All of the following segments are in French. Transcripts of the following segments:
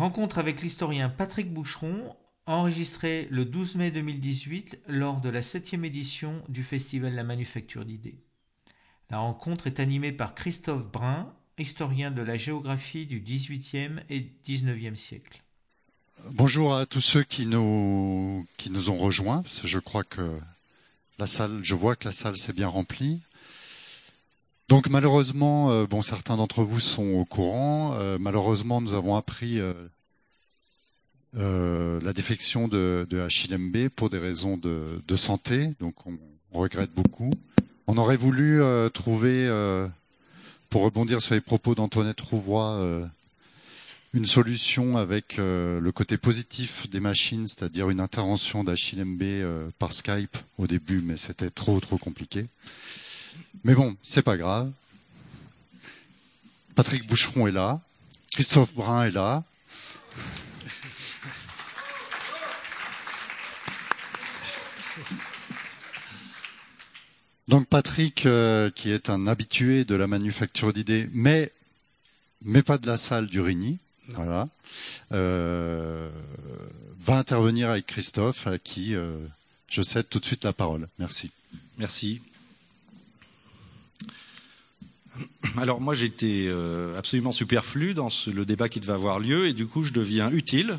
Rencontre avec l'historien Patrick Boucheron, enregistrée le 12 mai 2018 lors de la septième édition du Festival La Manufacture d'idées. La rencontre est animée par Christophe Brun, historien de la géographie du XVIIIe et XIXe siècle. Bonjour à tous ceux qui nous, qui nous ont rejoints. Je crois que la salle, je vois que la salle s'est bien remplie. Donc malheureusement, euh, bon, certains d'entre vous sont au courant. Euh, malheureusement, nous avons appris euh, la défection de, de HLMB pour des raisons de, santé. Donc on, regrette beaucoup. On aurait voulu trouver, pour rebondir sur les propos d'Antoinette Rouvois, une solution avec le côté positif des machines, c'est-à-dire une intervention d'HLMB par Skype au début, mais c'était trop trop compliqué. Mais bon, c'est pas grave. Patrick Boucheron est là, Christophe Brun est là. Donc Patrick, euh, qui est un habitué de la manufacture d'idées, mais mais pas de la salle du Rigny, voilà, euh, va intervenir avec Christophe, à qui euh, je cède tout de suite la parole. Merci. Merci. Alors moi j'étais euh, absolument superflu dans ce, le débat qui devait avoir lieu et du coup je deviens utile.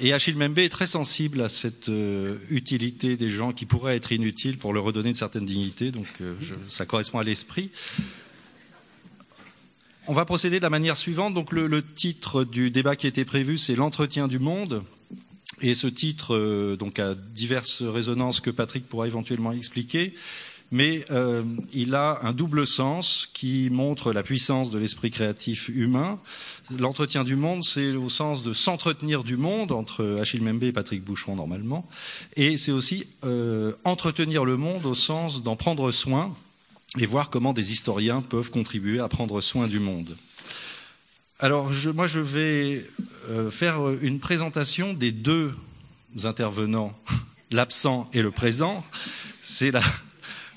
Et Achille Membe est très sensible à cette euh, utilité des gens qui pourraient être inutiles pour leur redonner une certaine dignité, donc euh, je, ça correspond à l'esprit. On va procéder de la manière suivante. Donc le, le titre du débat qui était prévu, c'est l'entretien du monde. Et ce titre euh, donc a diverses résonances que Patrick pourra éventuellement expliquer, mais euh, il a un double sens qui montre la puissance de l'esprit créatif humain. L'entretien du monde, c'est au sens de s'entretenir du monde entre Achille Membe et Patrick Boucheron normalement, et c'est aussi euh, entretenir le monde au sens d'en prendre soin et voir comment des historiens peuvent contribuer à prendre soin du monde. Alors, je, moi, je vais euh, faire une présentation des deux intervenants, l'absent et le présent. C'est la,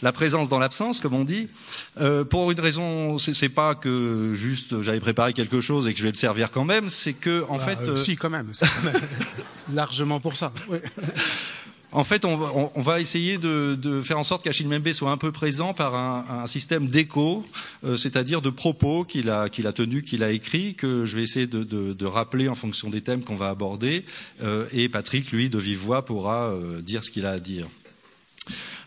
la présence dans l'absence, comme on dit. Euh, pour une raison, c'est pas que juste j'avais préparé quelque chose et que je vais le servir quand même, c'est que en bah, fait. Euh, si, quand même, quand même. largement pour ça. Oui. En fait, on va, on va essayer de, de, faire en sorte qu'Achille Membe soit un peu présent par un, un système d'écho, euh, c'est-à-dire de propos qu'il a, qu'il a tenus, qu'il a écrits, que je vais essayer de, de, de rappeler en fonction des thèmes qu'on va aborder. Euh, et Patrick, lui, de vive voix, pourra euh, dire ce qu'il a à dire.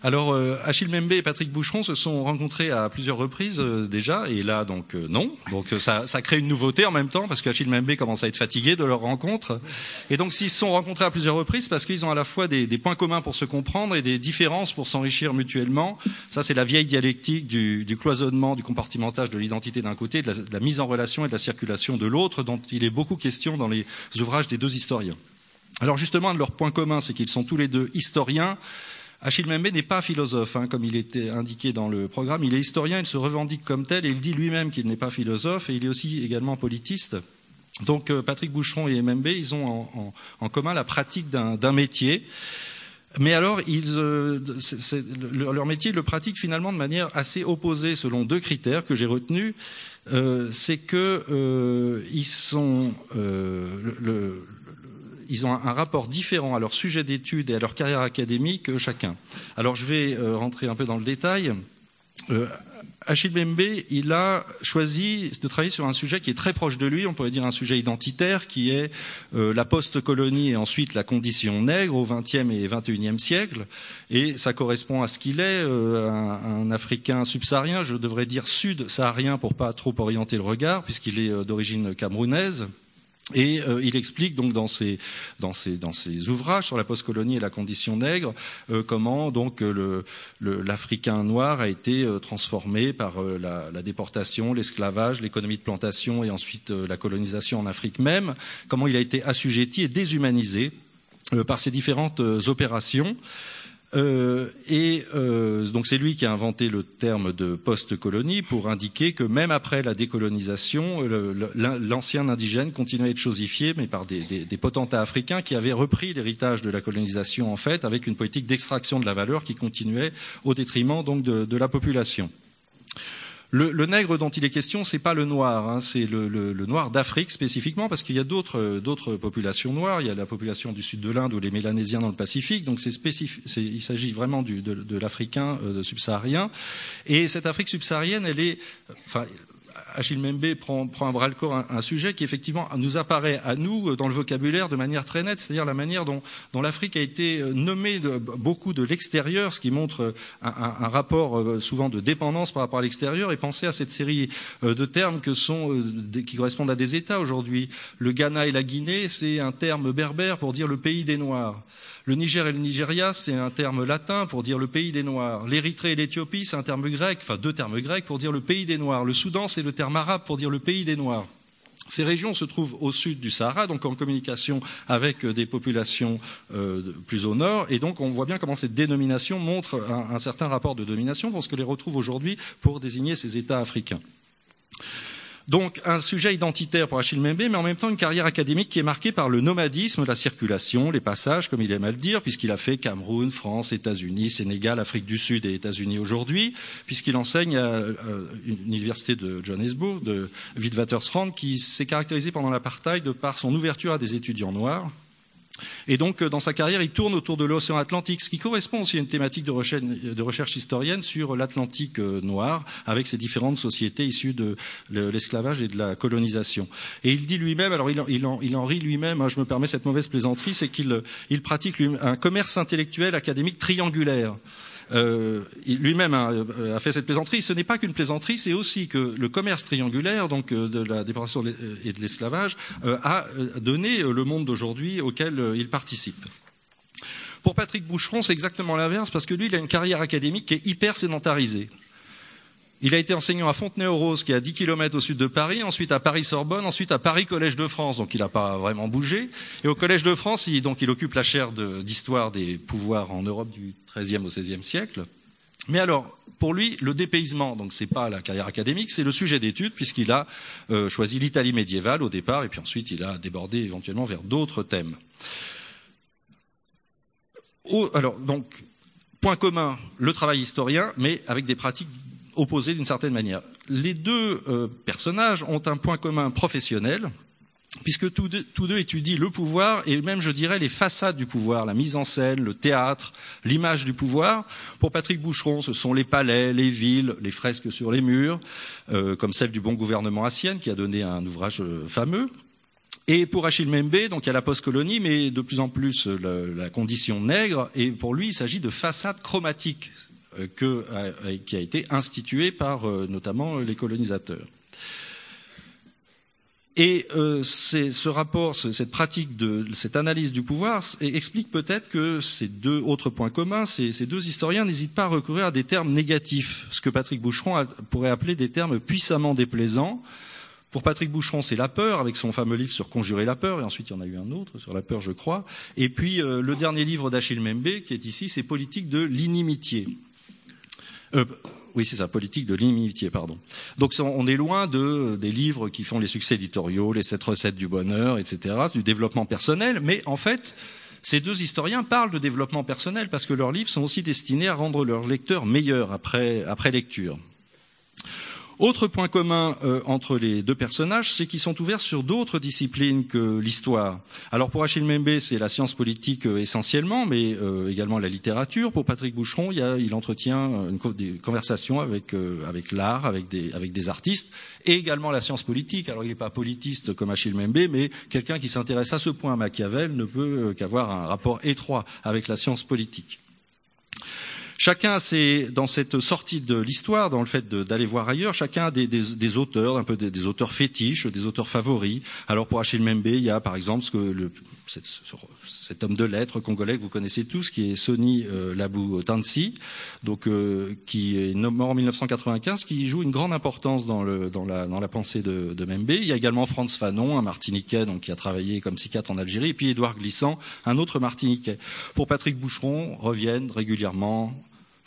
Alors, euh, Achille Membe et Patrick Boucheron se sont rencontrés à plusieurs reprises euh, déjà, et là, donc euh, non. Donc ça, ça, crée une nouveauté en même temps, parce qu'Achille Membe commence à être fatigué de leur rencontre. Et donc, s'ils se sont rencontrés à plusieurs reprises, parce qu'ils ont à la fois des, des, points communs pour se comprendre et des différences pour s'enrichir mutuellement. Ça, c'est la vieille dialectique du, du, cloisonnement, du compartimentage de l'identité d'un côté, de la, de la mise en relation et de la circulation de l'autre, dont il est beaucoup question dans les ouvrages des deux historiens. Alors justement, un de leurs points communs, c'est qu'ils sont tous les deux historiens, Achille Membe n'est pas philosophe, hein, comme il était indiqué dans le programme. Il est historien, il se revendique comme tel et il dit lui-même qu'il n'est pas philosophe et il est aussi également politiste. Donc euh, Patrick Boucheron et Membe, ils ont en, commun la pratique d'un métier. Mais alors, euh, leur, métier, le pratiquent finalement de manière assez opposée selon deux critères que j'ai retenus. Euh, c'est que ils sont le ils ont un, rapport différent à leur sujet d'étude et à leur carrière académique que chacun. Alors je vais euh, rentrer un peu dans le détail. Euh, Achille Bembe, il a choisi de travailler sur un sujet qui est très proche de lui, on pourrait dire un sujet identitaire, qui est euh, la post-colonie et ensuite la condition nègre au XXe et XXIe siècle. Et ça correspond à ce qu'il est, euh, un, un, Africain subsaharien, je devrais dire sud-saharien pour pas trop orienter le regard, puisqu'il est euh, d'origine camerounaise. Et euh, il explique donc dans ses, ouvrages sur la postcolonie et la condition nègre euh, comment donc le, l'Africain noir a été euh, transformé par euh, la, la, déportation, l'esclavage, l'économie de plantation et ensuite euh, la colonisation en Afrique même, comment il a été assujetti et déshumanisé euh, par ces différentes opérations. Euh, et euh, donc c'est lui qui a inventé le terme de post-colonie pour indiquer que même après la décolonisation, l'ancien indigène continuait à être chosifié, mais par des, potentats africains qui avaient repris l'héritage de la colonisation en fait, avec une politique d'extraction de la valeur qui continuait au détriment donc de la population. Le, le, nègre dont il est question, c'est pas le noir, hein, c'est le, le, le, noir d'Afrique spécifiquement, parce qu'il y a d'autres d'autres populations noires. Il y a la population du sud de l'Inde ou les Mélanésiens dans le Pacifique. Donc c'est spécifique. Il s'agit vraiment du, de, de l'Africain euh, subsaharien. Et cette Afrique subsaharienne, elle est, enfin, Achille Membe prend, prend à bras le corps un, un, sujet qui effectivement nous apparaît à nous dans le vocabulaire de manière très nette, c'est-à-dire la manière dont, dont l'Afrique a été nommée de, beaucoup de l'extérieur, ce qui montre un, un, un, rapport euh, souvent de dépendance par rapport à l'extérieur, et penser à cette série euh, de termes que sont, euh, qui correspondent à des États aujourd'hui. Le Ghana et la Guinée, c'est un terme berbère pour dire le pays des Noirs. Le Niger et le Nigeria, c'est un terme latin pour dire le pays des Noirs. L'Érythrée et l'Éthiopie, c'est un terme grec, enfin deux termes grecs pour dire le pays des Noirs. Le Soudan, c'est le terme arabe pour dire le pays des Noirs. Ces régions se trouvent au sud du Sahara, donc en communication avec des populations euh, plus au nord, et donc on voit bien comment cette dénomination montre un, certain rapport de domination, parce que les retrouve aujourd'hui pour désigner ces États africains. Donc un sujet identitaire pour Achille Mbembe, mais en même temps une carrière académique qui est marquée par le nomadisme, la circulation, les passages, comme il aime à le dire, puisqu'il a fait Cameroun, France, États-Unis, Sénégal, Afrique du Sud et États-Unis aujourd'hui, puisqu'il enseigne à l'université de Johannesburg, de Witwatersrand, qui s'est caractérisée pendant l'apartheid par son ouverture à des étudiants noirs. Et donc, dans sa carrière, il tourne autour de l'océan Atlantique, ce qui correspond aussi à une thématique de recherche, de recherche historienne sur l'Atlantique noir, avec ses différentes sociétés issues de l'esclavage et de la colonisation. Et il dit lui-même, alors il en, il en, il en rit lui-même, hein, je me permets cette mauvaise plaisanterie, c'est qu'il il pratique un commerce intellectuel académique triangulaire. Euh, lui-même a, a, fait cette plaisanterie. Ce n'est pas qu'une plaisanterie, c'est aussi que le commerce triangulaire, donc de la déportation et de l'esclavage, euh, a donné le monde d'aujourd'hui auquel il participe. Pour Patrick Boucheron, c'est exactement l'inverse, parce que lui, il a une carrière académique qui est hyper sédentarisée. Il a été enseignant à Fontenay-aux-Roses, qui est à 10 km au sud de Paris, ensuite à Paris-Sorbonne, ensuite à Paris Collège de France, donc il n'a pas vraiment bougé. Et au Collège de France, il, donc, il occupe la chaire d'histoire de, des pouvoirs en Europe du XIIIe au XVIe siècle. Mais alors, pour lui, le dépaysement, donc c'est pas la carrière académique, c'est le sujet d'étude, puisqu'il a euh, choisi l'Italie médiévale au départ, et puis ensuite il a débordé éventuellement vers d'autres thèmes. Alors, donc, point commun, le travail historien, mais avec des pratiques opposés d'une certaine manière. Les deux euh, personnages ont un point commun professionnel, puisque tous deux, étudient le pouvoir et même, je dirais, les façades du pouvoir, la mise en scène, le théâtre, l'image du pouvoir. Pour Patrick Boucheron, ce sont les palais, les villes, les fresques sur les murs, euh, comme celle du bon gouvernement à qui a donné un ouvrage fameux. Et pour Achille Membe, donc il y a la post-colonie, mais de plus en plus le, la condition nègre. Et pour lui, il s'agit de façades chromatiques que, qui a été institué par notamment les colonisateurs. Et euh, ce rapport, cette pratique de cette analyse du pouvoir explique peut-être que ces deux autres points communs, ces, ces deux historiens n'hésitent pas à recourir à des termes négatifs, ce que Patrick Boucheron pourrait appeler des termes puissamment déplaisants. Pour Patrick Boucheron, c'est la peur, avec son fameux livre sur Conjurer la peur, et ensuite il y en a eu un autre sur la peur, je crois. Et puis euh, le dernier livre d'Achille Membe, qui est ici, c'est Politique de l'inimitié. Euh, oui, c'est ça, politique de l'inimitié, pardon. Donc on est loin de des livres qui font les succès éditoriaux, les sept recettes du bonheur, etc., du développement personnel. Mais en fait, ces deux historiens parlent de développement personnel parce que leurs livres sont aussi destinés à rendre leurs lecteurs meilleurs après après lecture. Autre point commun euh, entre les deux personnages, c'est qu'ils sont ouverts sur d'autres disciplines que l'histoire. Alors pour Achille Membe, c'est la science politique euh, essentiellement, mais euh, également la littérature. Pour Patrick Boucheron, il, y a, il entretient une, des conversations avec, euh, avec l'art, avec des, avec des artistes, et également la science politique. Alors il n'est pas politiste comme Achille Membe, mais quelqu'un qui s'intéresse à ce point à Machiavel ne peut qu'avoir un rapport étroit avec la science politique. Chacun, dans cette sortie de l'histoire, dans le fait d'aller voir ailleurs, chacun a des, auteurs, un peu des, auteurs fétiches, des auteurs favoris. Alors pour Achille Membe, il y a par exemple ce que le, cet, homme de lettres congolais que vous connaissez tous, qui est Sony euh, Labou Tansi, donc euh, qui est mort en 1995, qui joue une grande importance dans, le, dans, la, dans la pensée de, de Membe. Il y a également Franz Fanon, un Martiniquais, donc qui a travaillé comme psychiatre en Algérie, et puis Édouard Glissant, un autre Martiniquais. Pour Patrick Boucheron, reviennent régulièrement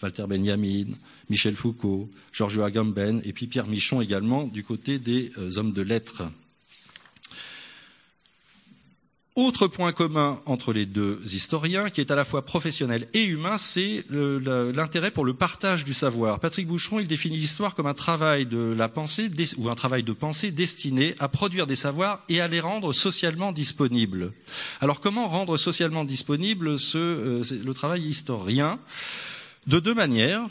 Walter Benjamin, Michel Foucault, Georges Agamben et puis Pierre Michon également du côté des euh, hommes de lettres. Autre point commun entre les deux historiens, qui est à la fois professionnel et humain, c'est l'intérêt pour le partage du savoir. Patrick Boucheron, il définit l'histoire comme un travail de la pensée ou un travail de pensée destiné à produire des savoirs et à les rendre socialement disponibles. Alors comment rendre socialement disponible ce, euh, le travail historien? De deux manières.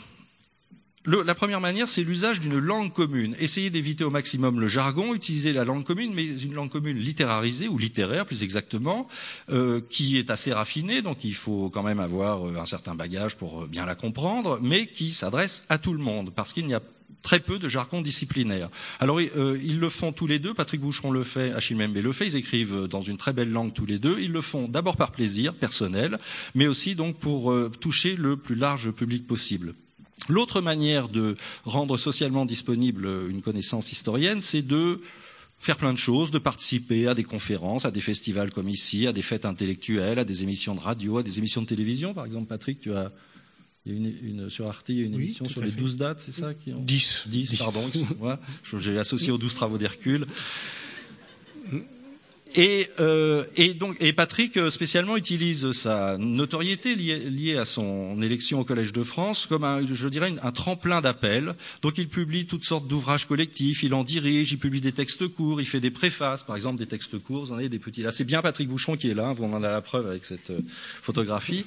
La première manière, c'est l'usage d'une langue commune. Essayer d'éviter au maximum le jargon, utiliser la langue commune, mais une langue commune littérarisée ou littéraire plus exactement, euh, qui est assez raffinée, donc il faut quand même avoir euh, un certain bagage pour euh, bien la comprendre, mais qui s'adresse à tout le monde, parce qu'il n'y a très peu de jargon disciplinaire. Alors ils le font tous les deux, Patrick Boucheron le fait, Achille Membe le fait, ils écrivent dans une très belle langue tous les deux, ils le font d'abord par plaisir personnel, mais aussi donc pour toucher le plus large public possible. L'autre manière de rendre socialement disponible une connaissance historienne, c'est de faire plein de choses, de participer à des conférences, à des festivals comme ici, à des fêtes intellectuelles, à des émissions de radio, à des émissions de télévision. Par exemple, Patrick, tu as une, une, sur Arte, il y a une émission sur les douze dates, c'est ça qui 10. 10, pardon, excuse-moi. J'ai associé aux douze travaux d'Hercule. Et, euh, et, donc, et Patrick euh, spécialement utilise sa notoriété liée, liée, à son élection au Collège de France comme un, je dirais, un tremplin d'appel. Donc, il publie toutes sortes d'ouvrages collectifs, il en dirige, il publie des textes courts, il fait des préfaces, par exemple des textes courts. Vous en avez des petits. Là, c'est bien Patrick Bouchon qui est là. Vous en avez la preuve avec cette euh, photographie.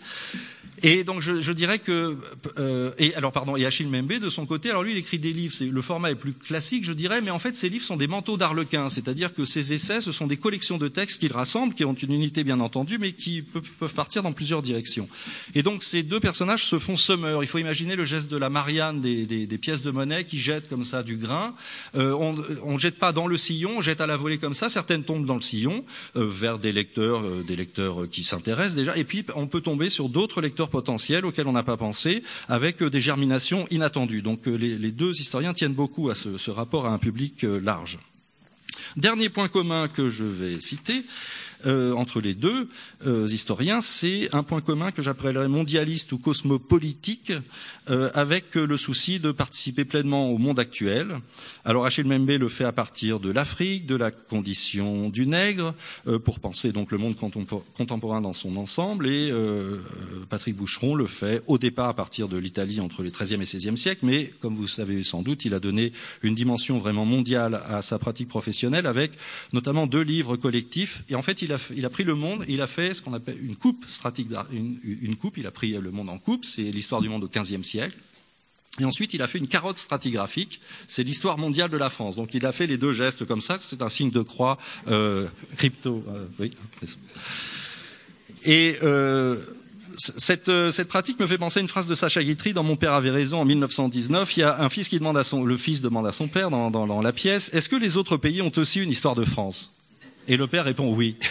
Et donc, je, je dirais que, euh, et alors, pardon, et Achille Membe de son côté, alors lui, il écrit des livres. Le format est plus classique, je dirais, mais en fait, ces livres sont des manteaux d'arlequin, c'est-à-dire que ces essais, ce sont des collections de textes qu'ils rassemblent, qui ont une unité bien entendu, mais qui peuvent, partir dans plusieurs directions. Et donc ces deux personnages se font semeurs. Il faut imaginer le geste de la Marianne des, des, des pièces de monnaie qui jettent comme ça du grain. Euh, on ne jette pas dans le sillon, on jette à la volée comme ça. Certaines tombent dans le sillon euh, vers des lecteurs, euh, des lecteurs qui s'intéressent déjà. Et puis on peut tomber sur d'autres lecteurs potentiels auxquels on n'a pas pensé, avec des germinations inattendues. Donc les, les, deux historiens tiennent beaucoup à ce, ce rapport à un public large. Dernier point commun que je vais citer, euh, entre les deux euh, historiens, c'est un point commun que j'appellerais mondialiste ou cosmopolitique, euh, avec le souci de participer pleinement au monde actuel. Alors Achille Membe le fait à partir de l'Afrique, de la condition du nègre, pour penser donc le monde contemporain dans son ensemble, et Patrick Boucheron le fait au départ à partir de l'Italie entre les XIIIe et XVIe siècles, mais comme vous savez sans doute, il a donné une dimension vraiment mondiale à sa pratique professionnelle, avec notamment deux livres collectifs, et en fait il a il a pris le monde il a fait ce qu'on appelle une coupe stratégique, une, coupe. Il a pris le monde en coupe, c'est l'histoire du monde au XVe siècle. Et ensuite, il a fait une carotte stratigraphique, c'est l'histoire mondiale de la France. Donc, il a fait les deux gestes comme ça, c'est un signe de croix euh, crypto. Euh. Et euh, cette, pratique me fait penser à une phrase de Sacha Guitry dans Mon père avait raison en 1919. Il y a un fils qui demande à son, le fils demande à son père dans la pièce, est-ce que les autres pays ont aussi une histoire de France? Et le père répond oui.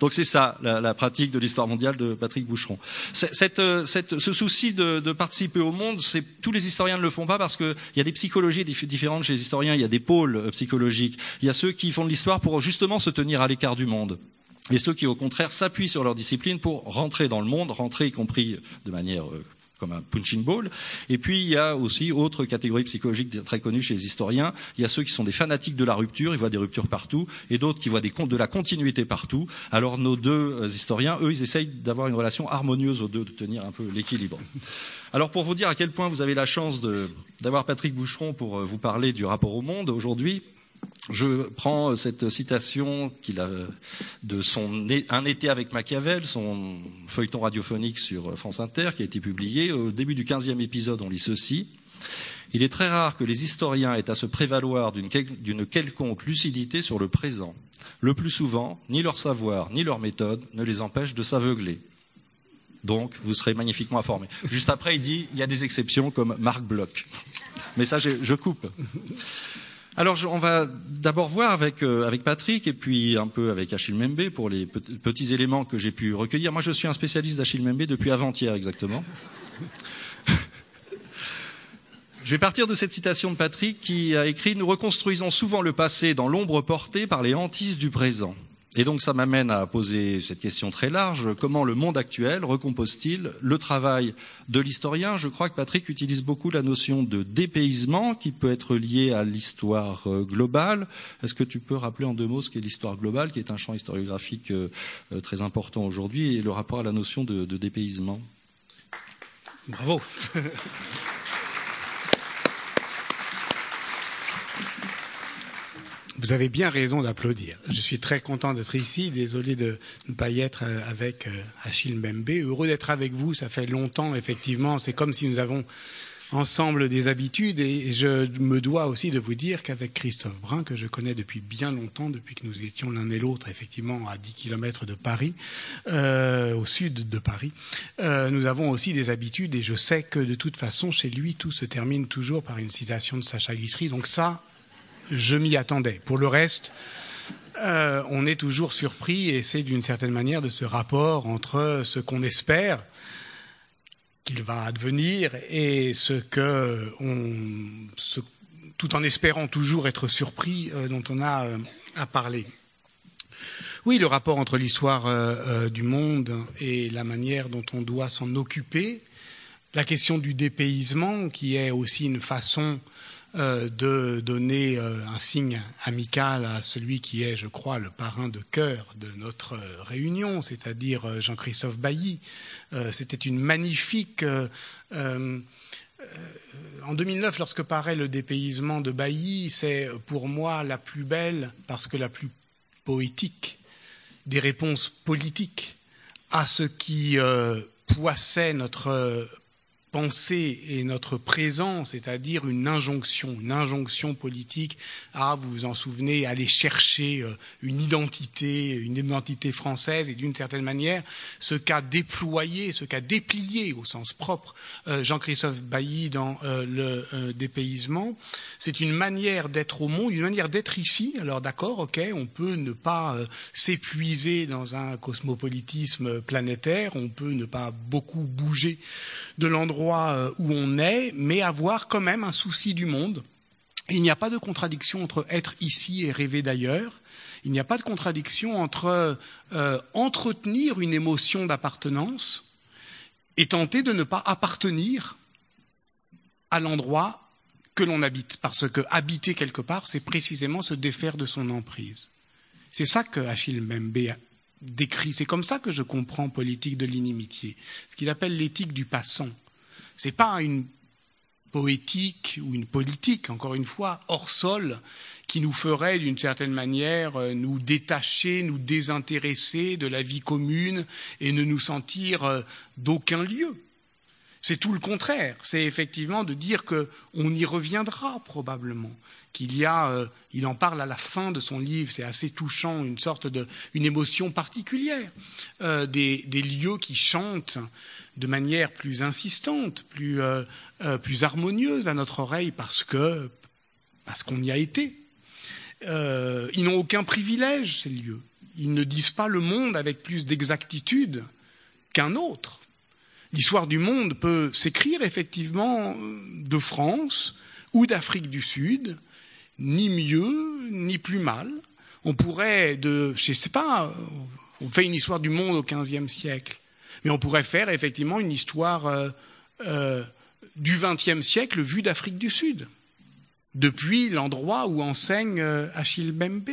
Donc c'est ça la, la, pratique de l'histoire mondiale de Patrick Boucheron. Cette, euh, cette, ce souci de, de, participer au monde, c'est tous les historiens ne le font pas parce qu'il y a des psychologies différentes chez les historiens. Il y a des pôles euh, psychologiques. Il y a ceux qui font de l'histoire pour justement se tenir à l'écart du monde. Et ceux qui, au contraire, s'appuient sur leur discipline pour rentrer dans le monde, rentrer y compris de manière euh, comme un punching ball. Et puis il y a aussi autre catégorie psychologique très connue chez les historiens. Il y a ceux qui sont des fanatiques de la rupture, ils voient des ruptures partout, et d'autres qui voient de la continuité partout. Alors nos deux euh, historiens, eux, ils essayent d'avoir une relation harmonieuse aux deux, de tenir un peu l'équilibre. Alors pour vous dire à quel point vous avez la chance d'avoir Patrick Boucheron pour euh, vous parler du rapport au monde aujourd'hui, je prends cette citation qu'il a de son Un été avec Machiavel, son feuilleton radiophonique sur France Inter, qui a été publié. Au début du quinzième épisode, on lit ceci. Il est très rare que les historiens aient à se prévaloir d'une quelconque lucidité sur le présent. Le plus souvent, ni leur savoir, ni leur méthode ne les empêchent de s'aveugler. Donc, vous serez magnifiquement informés. Juste après, il dit, il y a des exceptions comme Marc Bloch. Mais ça, je coupe. Alors, on va d'abord voir avec, euh, avec Patrick et puis un peu avec Achille Membe pour les petits éléments que j'ai pu recueillir. Moi, je suis un spécialiste d'Achille Membe depuis avant-hier exactement. Je vais partir de cette citation de Patrick qui a écrit Nous reconstruisons souvent le passé dans l'ombre portée par les hantises du présent. Et donc ça m'amène à poser cette question très large. Comment le monde actuel recompose-t-il le travail de l'historien? Je crois que Patrick utilise beaucoup la notion de dépaysement qui peut être liée à l'histoire euh, globale. Est-ce que tu peux rappeler en deux mots ce qu'est l'histoire globale, qui est un champ historiographique euh, euh, très important aujourd'hui, et le rapport à la notion de, de dépaysement? Bravo. Vous avez bien raison d'applaudir. Je suis très content d'être ici. Désolé de ne pas y être euh, avec euh, Achille Mbembe. Heureux d'être avec vous. Ça fait longtemps, effectivement. C'est comme si nous avons ensemble des habitudes et je me dois aussi de vous dire qu'avec Christophe Brun, que je connais depuis bien longtemps, depuis que nous étions l'un et l'autre effectivement à 10 kilomètres de Paris, euh, au sud de Paris, euh, nous avons aussi des habitudes et je sais que de toute façon chez lui tout se termine toujours par une citation de Sacha Guitry. Donc ça, je m'y attendais. Pour le reste, euh, on est toujours surpris et c'est d'une certaine manière de ce rapport entre ce qu'on espère qu'il va advenir et ce que on, tout en espérant toujours être surpris euh, dont on a euh, à parler. Oui, le rapport entre l'histoire euh, du monde et la manière dont on doit s'en occuper, la question du dépaysement qui est aussi une façon de donner euh, un signe amical à celui qui est, je crois, le parrain de cœur de notre euh, réunion, c'est-à-dire euh, Jean-Christophe Bailly. Euh, C'était une magnifique. Euh, en 2009, lorsque paraît le dépaysement de Bailly, c'est pour moi la plus belle, parce que la plus poétique, des réponses politiques à ce qui euh, poissait notre pensée et notre présent, c'est-à-dire une injonction, une injonction politique à, vous vous en souvenez, aller chercher une identité, une identité française et d'une certaine manière, ce qu'a déployé, ce qu'a déplié au sens propre Jean-Christophe Bailly dans le dépaysement, c'est une manière d'être au monde, une manière d'être ici. Alors d'accord, ok, on peut ne pas s'épuiser dans un cosmopolitisme planétaire, on peut ne pas beaucoup bouger de l'endroit endroit où on est, mais avoir quand même un souci du monde. Il n'y a pas de contradiction entre être ici et rêver d'ailleurs. Il n'y a pas de contradiction entre euh, entretenir une émotion d'appartenance et tenter de ne pas appartenir à l'endroit que l'on habite. Parce que habiter quelque part, c'est précisément se défaire de son emprise. C'est ça que Achille Mbembe décrit. C'est comme ça que je comprends politique de l'inimitié. Ce qu'il appelle l'éthique du passant. Ce n'est pas une poétique ou une politique, encore une fois, hors sol, qui nous ferait d'une certaine manière nous détacher, nous désintéresser de la vie commune et ne nous sentir d'aucun lieu. C'est tout le contraire. C'est effectivement de dire qu'on y reviendra probablement. Qu'il y a, euh, il en parle à la fin de son livre, c'est assez touchant, une sorte de, une émotion particulière, euh, des, des, lieux qui chantent de manière plus insistante, plus, euh, plus harmonieuse à notre oreille parce que parce qu'on y a été. ils n'ont aucun privilège ces lieux. Ils ne disent pas le monde avec plus d'exactitude qu'un autre L'histoire du monde peut s'écrire effectivement de France ou d'Afrique du Sud, ni mieux ni plus mal. On pourrait, de, je sais pas, on fait une histoire du monde au XVe siècle, mais on pourrait faire effectivement une histoire euh, euh, du XXe siècle vue d'Afrique du Sud, depuis l'endroit où enseigne euh, Achille Bembe.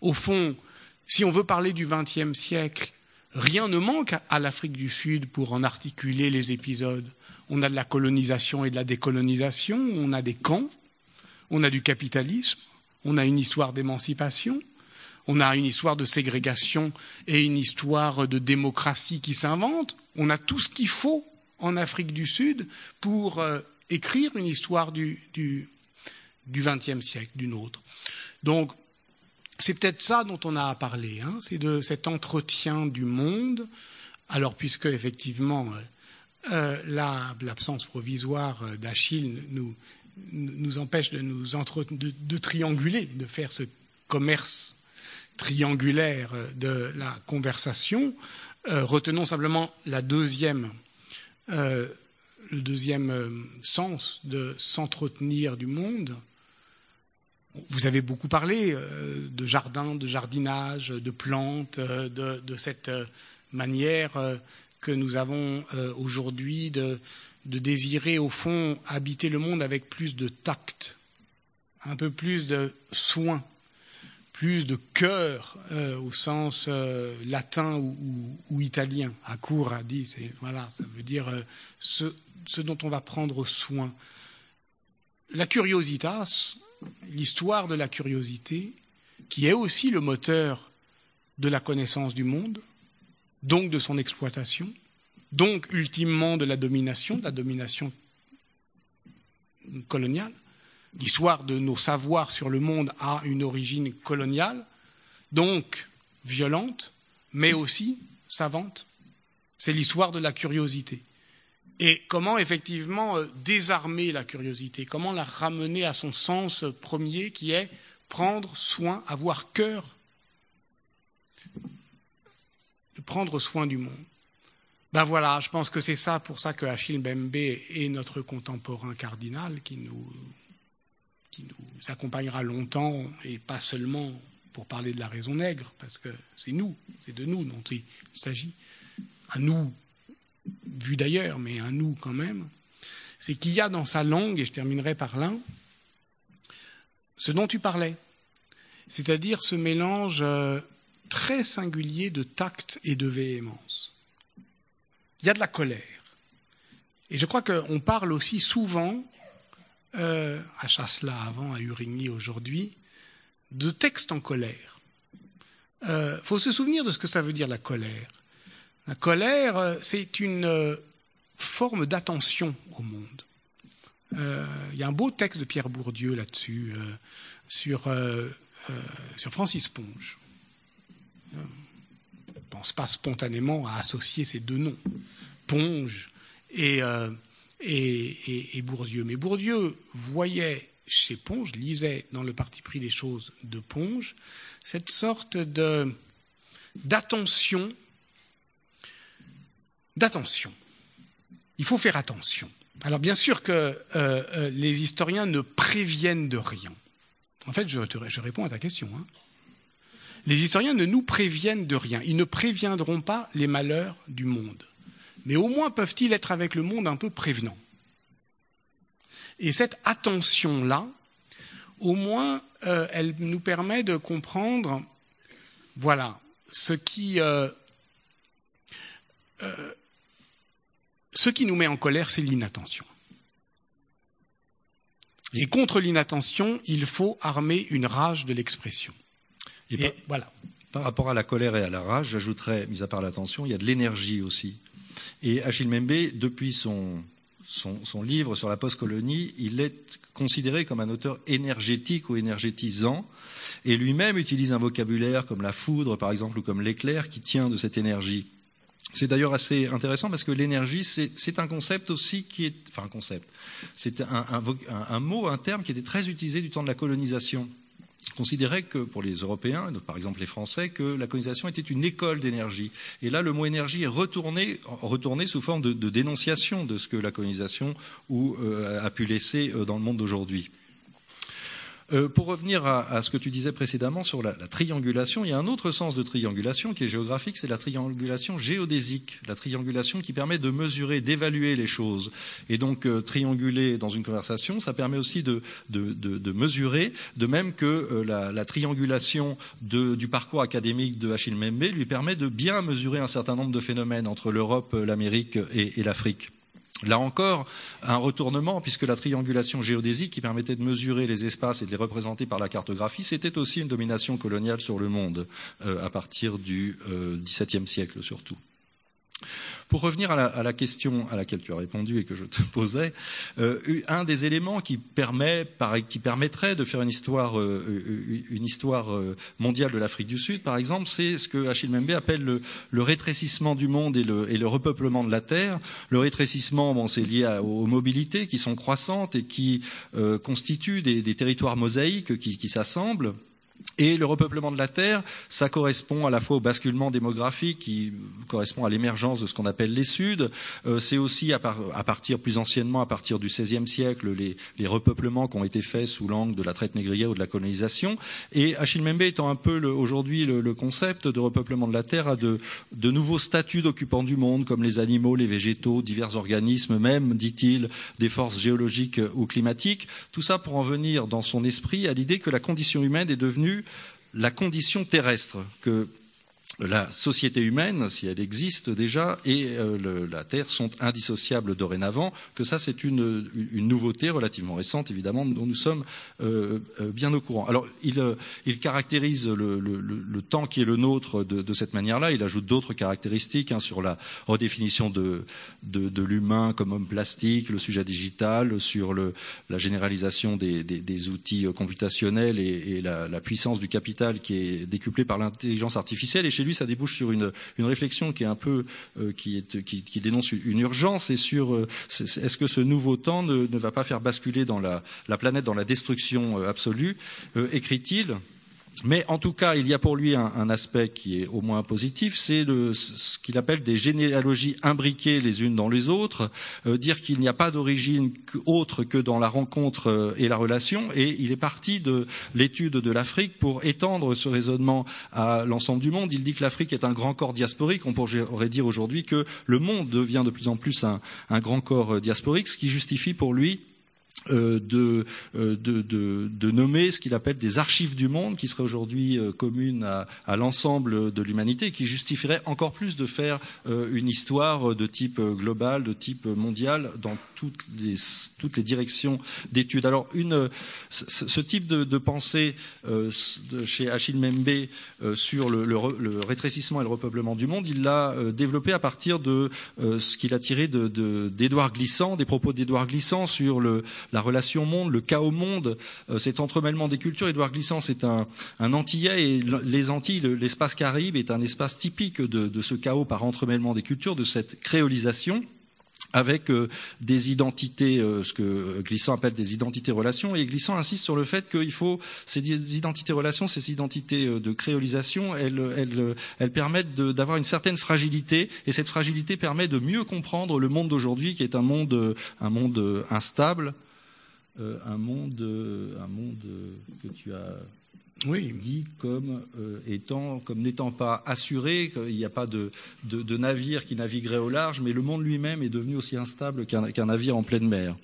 Au fond, si on veut parler du XXe siècle, Rien ne manque à l'Afrique du Sud pour en articuler les épisodes. On a de la colonisation et de la décolonisation, on a des camps, on a du capitalisme, on a une histoire d'émancipation, on a une histoire de ségrégation et une histoire de démocratie qui s'invente. On a tout ce qu'il faut en Afrique du Sud pour euh, écrire une histoire du, du, du XXe siècle, d'une autre. Donc, c'est peut-être ça dont on a à parler, hein, c'est de cet entretien du monde. Alors, puisque effectivement euh, l'absence provisoire d'Achille nous, nous empêche de nous entre, de, trianguler, de faire ce commerce triangulaire de la conversation, euh, retenons simplement la deuxième, euh, le deuxième sens de s'entretenir du monde, vous avez beaucoup parlé euh, de jardin, de jardinage, de plantes, euh, de, de, cette euh, manière que nous avons aujourd'hui de, de, désirer, au fond, habiter le monde avec plus de tact, un peu plus de soin, plus de cœur au sens latin ou, ou, ou, italien. À court a dit, voilà, ça veut dire ce, ce dont on va prendre soin. La curiositas, l'histoire de la curiosité, qui est aussi le moteur de la connaissance du monde, donc de son exploitation, donc ultimement de la domination, de la domination coloniale. L'histoire de nos savoirs sur le monde a une origine coloniale, donc violente, mais aussi savante. C'est l'histoire de la curiosité. Et comment effectivement euh, désarmer la curiosité, comment la ramener à son sens premier qui est prendre soin, avoir cœur de prendre soin du monde? Ben voilà, je pense que c'est ça pour ça que Achille Mbembe est notre contemporain cardinal qui nous, qui nous accompagnera longtemps et pas seulement pour parler de la raison nègre, parce que c'est nous, c'est de nous dont il s'agit, à nous vu d'ailleurs, mais un nous quand même, c'est qu'il y a dans sa langue, et je terminerai par là, ce dont tu parlais, c'est-à-dire ce mélange euh, très singulier de tact et de véhémence. Il y a de la colère. Et je crois qu'on parle aussi souvent, euh, à Chasselas avant, à Urigny aujourd'hui, de texte en colère. Il euh, faut se souvenir de ce que ça veut dire la colère. La colère, euh, c'est une euh, forme d'attention au monde. Euh, il y a un beau texte de Pierre Bourdieu là-dessus, sur, Francis Ponge. Je ne pense pas spontanément à associer ces deux noms, Ponge et, Bourdieu. Mais Bourdieu voyait chez Ponge, lisait dans le parti pris des choses de Ponge, cette sorte d'attention d'attention. Il faut faire attention. Alors bien sûr que euh, euh, les historiens ne préviennent de rien. En fait, je, réponds à ta question. Hein. Les historiens ne nous préviennent de rien. Ils ne préviendront pas les malheurs du monde. Mais au moins peuvent-ils être avec le monde un peu prévenants. Et cette attention-là, au moins, euh, elle nous permet de comprendre, voilà, ce qui ce qui nous met en colère, c'est l'inattention. Et contre l'inattention, il faut armer une rage de l'expression. Et, voilà. Par rapport à la colère et à la rage, j'ajouterais, mis à part l'attention, il y a de l'énergie aussi. Et Achille Membe, depuis son, son, son, livre sur la post-colonie, il est considéré comme un auteur énergétique ou énergétisant, et lui-même utilise un vocabulaire comme la foudre, par exemple, ou comme l'éclair, qui tient de cette énergie. C'est d'ailleurs assez intéressant parce que l'énergie, c'est un concept aussi qui est, enfin un concept, c'est un, mot, un terme qui était très utilisé du temps de la colonisation. On considérait que pour les Européens, par exemple les Français, que la colonisation était une école d'énergie. Et là, le mot énergie est retourné, retourné sous forme de, de dénonciation de ce que la colonisation ou, euh, a pu laisser euh, dans le monde d'aujourd'hui. Euh, pour revenir à, ce que tu disais précédemment sur la, la, triangulation, il y a un autre sens de triangulation qui est géographique, c'est la triangulation géodésique, la triangulation qui permet de mesurer, d'évaluer les choses. Et donc euh, trianguler dans une conversation, ça permet aussi de, de, de, mesurer, de même que euh, la, la, triangulation du parcours académique de Achille Membe lui permet de bien mesurer un certain nombre de phénomènes entre l'Europe, l'Amérique et l'Afrique. Là encore, un retournement, puisque la triangulation géodésique qui permettait de mesurer les espaces et de les représenter par la cartographie, c'était aussi une domination coloniale sur le monde, euh, à partir du euh, XVIIe siècle surtout. Pour revenir à la, question à laquelle tu as répondu et que je te posais, euh, un des éléments qui, permet, qui permettrait de faire une histoire, euh, euh, mondiale de l'Afrique du Sud, par exemple, c'est ce que Achille Membe appelle le, rétrécissement du monde et le, repeuplement de la Terre. Le rétrécissement, bon, c'est lié aux mobilités qui sont croissantes et qui constituent des, territoires mosaïques qui s'assemblent Et le repeuplement de la Terre, ça correspond à la fois au basculement démographique qui correspond à l'émergence de ce qu'on appelle les Suds. Euh, c'est aussi à, partir plus anciennement, à partir du XVIe siècle, les, les, repeuplements qui ont été faits sous l'angle de la traite négrière ou de la colonisation. Et Achille Mbembe étant un peu aujourd'hui le, le, concept de repeuplement de la Terre a de, de nouveaux statuts d'occupants du monde, comme les animaux, les végétaux, divers organismes, même, dit-il, des forces géologiques ou climatiques. Tout ça pour en venir dans son esprit à l'idée que la condition humaine est devenue la condition terrestre que la société humaine, si elle existe déjà, et euh, la Terre sont indissociables dorénavant, que ça c'est une, nouveauté relativement récente, évidemment, dont nous sommes euh, euh, bien au courant. Alors, il, caractérise le, temps qui est le nôtre de, cette manière-là, il ajoute d'autres caractéristiques hein, sur la redéfinition de, l'humain comme homme plastique, le sujet digital, sur la généralisation des, outils computationnels et, la, puissance du capital qui est décuplée par l'intelligence artificielle. Et chez lui, ça débouche sur une, réflexion qui est un peu euh, qui, dénonce une urgence et sur euh, est-ce que ce nouveau temps ne, va pas faire basculer dans la, la planète dans la destruction euh, absolue? Écrit-il mais en tout cas, il y a pour lui un, aspect qui est au moins positif, c'est ce qu'il appelle des généalogies imbriquées les unes dans les autres, euh, dire qu'il n'y a pas d'origine autre que dans la rencontre euh, et la relation, et il est parti de l'étude de l'Afrique pour étendre ce raisonnement à l'ensemble du monde. Il dit que l'Afrique est un grand corps diasporique, on pourrait dire aujourd'hui que le monde devient de plus en plus un, un grand corps diasporique, ce qui justifie pour lui euh, de, euh, de, de, de, nommer ce qu'il appelle des archives du monde, qui seraient aujourd'hui euh, communes à, à l'ensemble de l'humanité, et qui justifieraient encore plus de faire une histoire de type global, de type mondial, dans toutes les, toutes les directions d'études. Alors, une, ce, type de, de pensée chez Achille Membe sur le, le, rétrécissement et le repeuplement du monde, il l'a développé à partir de ce qu'il a tiré d'Édouard Glissant, des propos d'Édouard Glissant sur le la relation monde, le chaos monde, euh, cet entremêlement des cultures. Édouard Glissant, c'est un, un, Antillais et les Antilles, l'espace caribe est un espace typique de, de ce chaos par entremêlement des cultures, de cette créolisation avec euh, des identités, euh, ce que Glissant appelle des identités-relations, et Glissant insiste sur le fait qu'il faut ces identités-relations, ces identités de créolisation, elles, elles, elles permettent d'avoir une certaine fragilité, et cette fragilité permet de mieux comprendre le monde d'aujourd'hui, qui est un monde, un monde instable, euh, un monde, un monde que tu as oui. dit comme euh, étant, comme n'étant pas assuré, qu'il n'y a pas de, de, de, navire qui naviguerait au large, mais le monde lui-même est devenu aussi instable qu'un navire en pleine mer.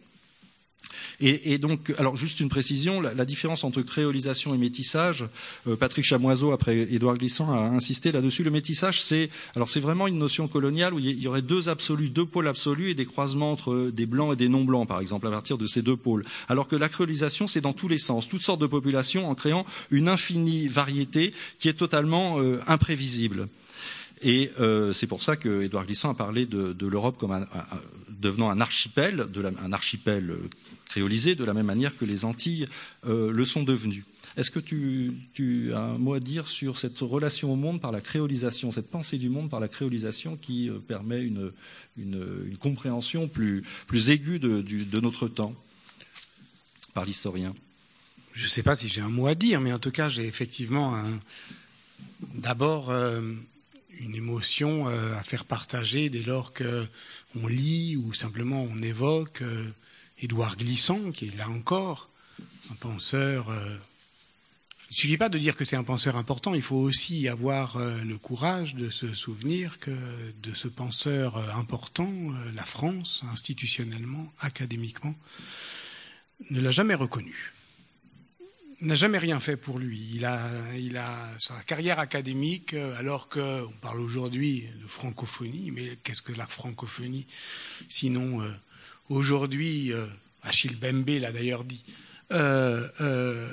Et, donc, alors juste une précision, la, différence entre créolisation et métissage, euh, Patrick Chamoiseau, après Édouard Glissant, a insisté là-dessus. Le métissage, c'est alors c'est vraiment une notion coloniale où il y aurait deux absolus, deux pôles absolus et des croisements entre des blancs et des non-blancs, par exemple, à partir de ces deux pôles. Alors que la créolisation, c'est dans tous les sens, toutes sortes de populations, en créant une infinie variété qui est totalement euh, imprévisible. Et euh, c'est pour ça que Édouard Glissant a parlé de, l'Europe comme un, un, devenant un archipel, un archipel créolisé, de la même manière que les Antilles euh, le sont devenues. Est-ce que tu, as un mot à dire sur cette relation au monde par la créolisation, cette pensée du monde par la créolisation qui euh, permet une, compréhension plus, aiguë de, notre temps par l'historien? Je ne sais pas si j'ai un mot à dire, mais en tout cas, j'ai effectivement d'abord euh, une émotion euh, à faire partager dès lors qu'on lit ou simplement on évoque euh, Édouard Glissant, qui est là encore un penseur. Euh, il ne suffit pas de dire que c'est un penseur important, il faut aussi avoir le courage de se souvenir que de ce penseur important, la France, institutionnellement, académiquement, ne l'a jamais reconnu n'a jamais rien fait pour lui. Il a, il a sa carrière académique, euh, alors qu'on parle aujourd'hui de francophonie, mais qu'est-ce que la francophonie Sinon, euh, aujourd'hui, euh, Achille Bembe l'a d'ailleurs dit, euh, euh,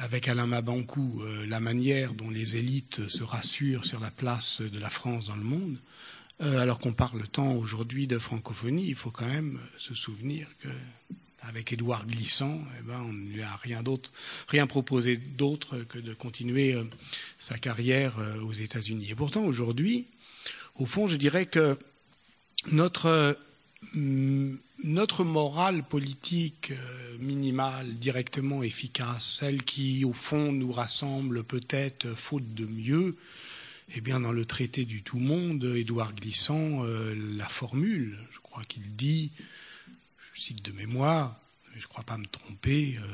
avec Alain Mabankou, la manière dont les élites se rassurent sur la place de la France dans le monde, alors qu'on parle tant aujourd'hui de francophonie, il faut quand même se souvenir que avec Édouard Glissant, eh ben, on ne lui a rien d'autre, rien proposé d'autre que de continuer euh, sa carrière euh, aux États-Unis. Et pourtant, aujourd'hui, au fond, je dirais que notre notre morale politique euh, minimale, directement efficace, celle qui, au fond, nous rassemble peut-être faute de mieux, eh bien, dans le traité du tout monde, Édouard Glissant euh, la formule. Je crois qu'il dit, je de mémoire, je ne crois pas me tromper, euh,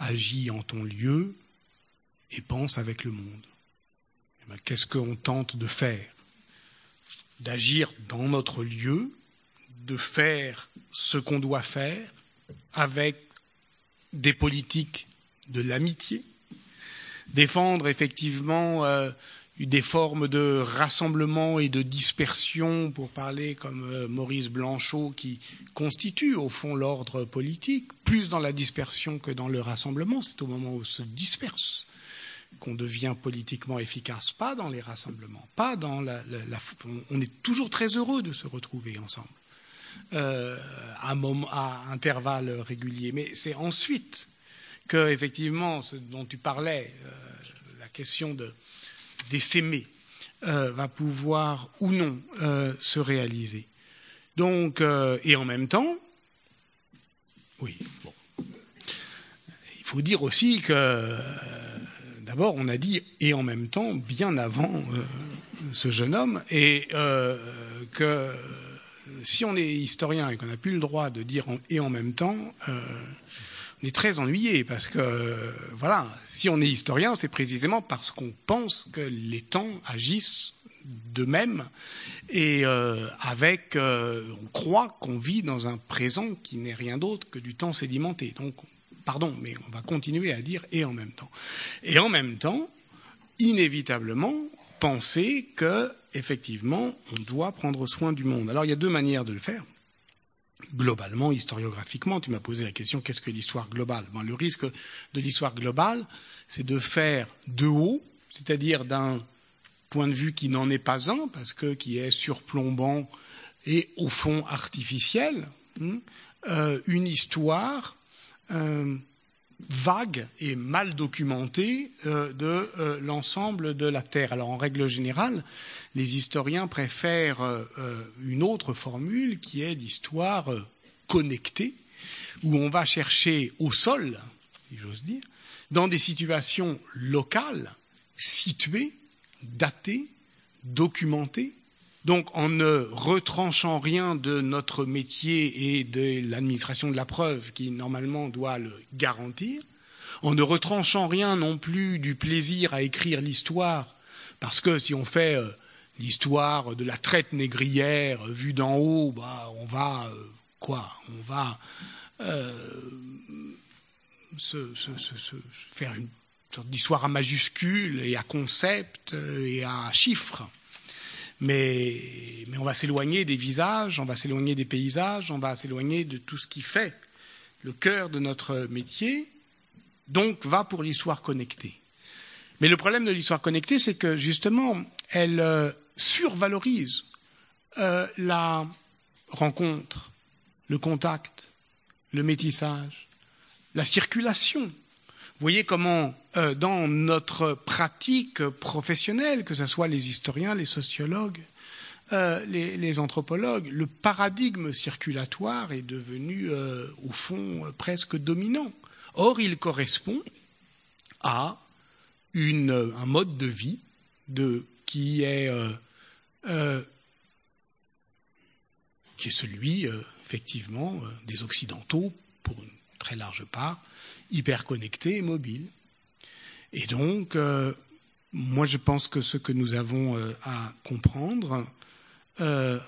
agis en ton lieu et pense avec le monde. Eh qu'est-ce qu'on tente de faire? D'agir dans notre lieu, de faire ce qu'on doit faire avec des politiques de l'amitié, défendre effectivement euh, des formes de rassemblement et de dispersion, pour parler comme euh, Maurice Blanchot, qui constitue au fond l'ordre politique, plus dans la dispersion que dans le rassemblement. C'est au moment où on se disperse qu'on devient politiquement efficace, pas dans les rassemblements, pas dans la, la, la, on est toujours très heureux de se retrouver ensemble euh, à, moment, à intervalles réguliers. Mais c'est ensuite que, effectivement, ce dont tu parlais, euh, la question de d'essaimer euh, va pouvoir ou non euh, se réaliser. Donc, euh, et en même temps, oui, bon, il faut dire aussi que d'abord on a dit et en même temps bien avant ce jeune homme et que si on est historien et qu'on n'a plus le droit de dire et en même temps, on est très ennuyé parce que voilà, si on est historien, c'est précisément parce qu'on pense que les temps agissent de même et euh, avec, euh, on croit qu'on vit dans un présent qui n'est rien d'autre que du temps sédimenté. Donc, pardon, mais on va continuer à dire et en même temps. Et en même temps, inévitablement, penser que effectivement, on doit prendre soin du monde. Alors il y a deux manières de le faire. Globalement, historiographiquement, tu m'as posé la question qu'est-ce que l'histoire globale? Bon, Le risque de l'histoire globale, c'est de faire de haut, c'est-à-dire d'un point de vue qui n'en est pas un, parce que qui est surplombant et au fond artificiel, hein, euh, une histoire euh, vague et mal documentée euh, de euh, l'ensemble de la Terre. Alors en règle générale, les historiens préfèrent euh, une autre formule qui est l'histoire connectée, où on va chercher au sol, si j'ose dire, dans des situations locales, situées, datées, documentées, donc, en ne retranchant rien de notre métier et de l'administration de la preuve qui, normalement, doit le garantir, en ne retranchant rien non plus du plaisir à écrire l'histoire, parce que si on fait euh, l'histoire de la traite négrière vue d'en haut, bah, on va, euh, quoi On va euh, se, se, faire une sorte d'histoire à majuscules et à concept et à chiffres mais, on va s'éloigner des visages, on va s'éloigner des paysages, on va s'éloigner de tout ce qui fait le cœur de notre métier, donc va pour l'histoire connectée. Mais le problème de l'histoire connectée, c'est que justement, elle euh, survalorise euh, la rencontre, le contact, le métissage, la circulation voyez comment, euh, dans notre pratique professionnelle, que ce soit les historiens, les sociologues, euh, les, anthropologues, le paradigme circulatoire est devenu, euh, au fond, presque dominant. Or, il correspond à un mode de vie qui est celui, effectivement, des Occidentaux, pour très large part, hyper connecté et mobile. Et donc, euh, moi, je pense que ce que nous avons euh, à comprendre, euh,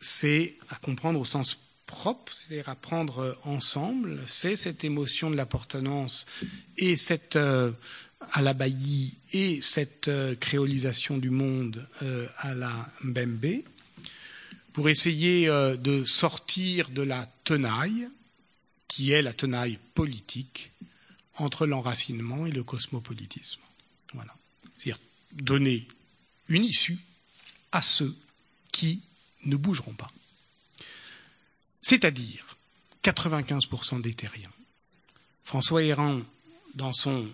c'est à comprendre au sens propre, c'est-à-dire à prendre ensemble, c'est cette émotion de l'appartenance et cette à la baillie et cette créolisation du monde à la Mbembe, pour essayer de sortir de la tenaille qui est la tenaille politique entre l'enracinement et le cosmopolitisme. C'est-à-dire donner une issue à ceux qui ne bougeront pas. C'est-à-dire 95% des terriens. François Héran, dans son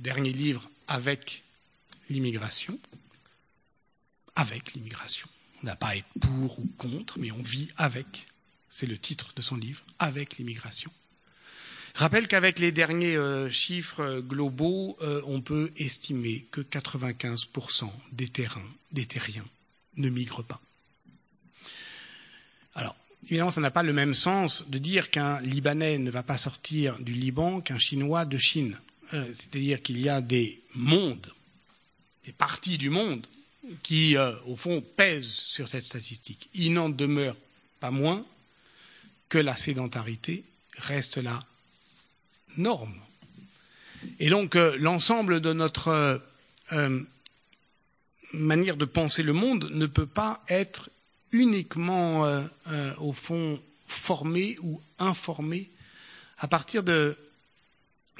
dernier livre Avec l'immigration, avec l'immigration, on n'a pas à être pour ou contre, mais on vit avec c'est le titre de son livre, avec l'immigration. Rappelle qu'avec les derniers euh, chiffres globaux, euh, on peut estimer que 95% des terrains, des terriens, ne migrent pas. Alors, évidemment, ça n'a pas le même sens de dire qu'un Libanais ne va pas sortir du Liban qu'un Chinois de Chine. Euh, c'est-à-dire qu'il y a des mondes, des parties du monde qui, au fond, pèsent sur cette statistique. Il n'en demeure pas moins que la sédentarité reste la norme. Et donc euh, l'ensemble de notre euh, euh, manière de penser le monde ne peut pas être uniquement, au fond, formé ou informé à partir de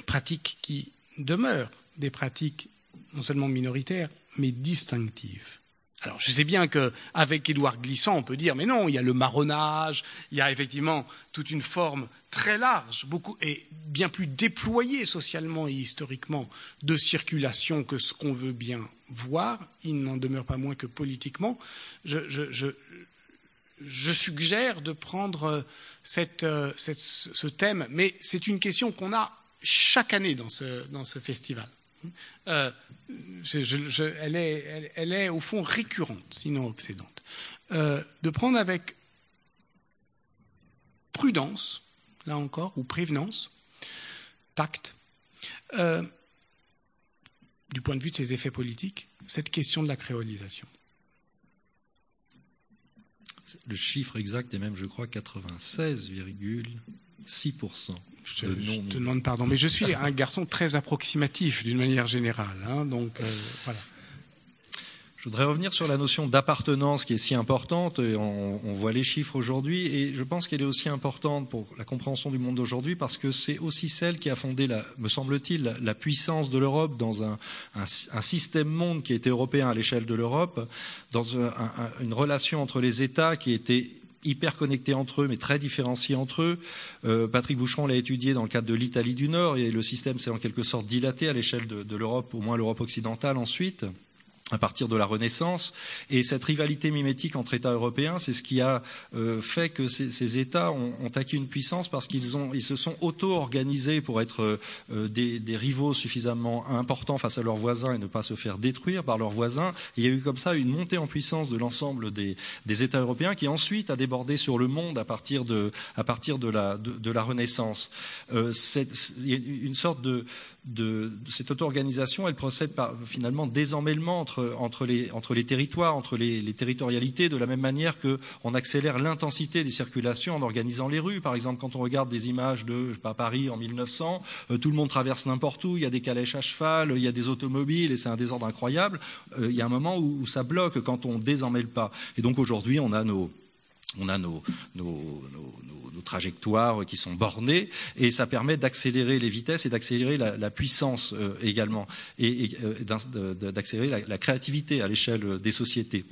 pratiques qui demeurent des pratiques non seulement minoritaires, mais distinctives. Alors, je sais bien qu'avec Édouard Glissant, on peut dire, mais non, il y a le marronnage, il y a effectivement toute une forme très large, beaucoup, et bien plus déployée socialement et historiquement de circulation que ce qu'on veut bien voir. Il n'en demeure pas moins que politiquement. Je, suggère de prendre cette, cette, ce thème, mais c'est une question qu'on a chaque année dans ce festival. Euh, elle, est, elle, est, au fond récurrente, sinon obsédante. Euh, de prendre avec prudence, là encore, ou prévenance, tact, euh, du point de vue de ses effets politiques, cette question de la créolisation. Le chiffre exact est même, je crois, 96, 6%. Je, je, te demande pardon, mais je suis un garçon très approximatif d'une manière générale. Hein, donc euh, voilà. Je voudrais revenir sur la notion d'appartenance qui est si importante. Et on, on, voit les chiffres aujourd'hui et je pense qu'elle est aussi importante pour la compréhension du monde d'aujourd'hui parce que c'est aussi celle qui a fondé, la, me semble-t-il, la, la, puissance de l'Europe dans un, un, un, système monde qui était européen à l'échelle de l'Europe, dans un, une relation entre les États qui était hyper connectés entre eux, mais très différenciés entre eux. Euh, Patrick Boucheron l'a étudié dans le cadre de l'Italie du Nord, et le système s'est en quelque sorte dilaté à l'échelle de, de l'Europe, au moins l'Europe occidentale ensuite à partir de la Renaissance. Et cette rivalité mimétique entre États européens, c'est ce qui a euh, fait que ces, ces États ont, ont, acquis une puissance parce qu'ils ils se sont auto-organisés pour être euh, des, des, rivaux suffisamment importants face à leurs voisins et ne pas se faire détruire par leurs voisins. Il y a eu comme ça une montée en puissance de l'ensemble des, des, États européens qui ensuite a débordé sur le monde à partir de, à partir de, la, de, la Renaissance. Euh, a une sorte de, de, de cette auto-organisation, elle procède par finalement désemmêlement entre, entre, les, entre les territoires, entre les, les territorialités, de la même manière qu'on accélère l'intensité des circulations en organisant les rues. Par exemple, quand on regarde des images de je sais pas, Paris en 1900, euh, tout le monde traverse n'importe où, il y a des calèches à cheval, il y a des automobiles et c'est un désordre incroyable. Euh, il y a un moment où, où ça bloque quand on désemmêle pas. Et donc aujourd'hui, on a nos on a nos, trajectoires qui sont bornées et ça permet d'accélérer les vitesses et d'accélérer la, puissance euh, également et, euh, d'accélérer la créativité à l'échelle des sociétés.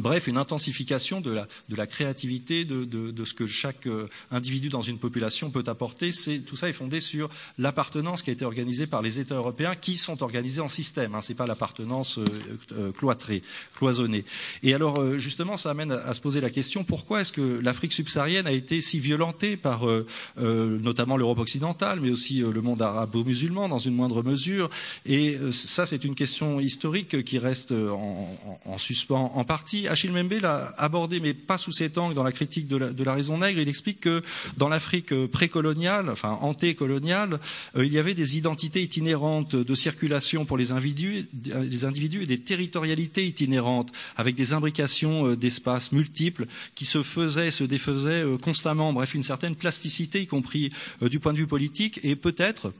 Bref, une intensification de la, de la créativité, de, de, de, ce que chaque euh, individu dans une population peut apporter. Tout ça est fondé sur l'appartenance qui a été organisée par les États européens, qui sont organisés en système. Hein, c'est pas l'appartenance euh, euh, cloîtrée, cloisonnée. Et alors, euh, justement, ça amène à, se poser la question pourquoi est-ce que l'Afrique subsaharienne a été si violentée par, euh, notamment l'Europe occidentale, mais aussi le monde arabo-musulman dans une moindre mesure? Et ça, c'est une question historique qui reste en, en, en suspens en partie Achille Membe l'a abordé, mais pas sous cet angle, dans la critique de la, raison nègre. Il explique que dans l'Afrique précoloniale, enfin antécoloniale, euh, il y avait des identités itinérantes de circulation pour les individus, les individus et des territorialités itinérantes, avec des imbrications euh, d'espaces multiples qui se faisaient, se défaisaient euh, constamment. Bref, une certaine plasticité, y compris euh, du point de vue politique, et peut-être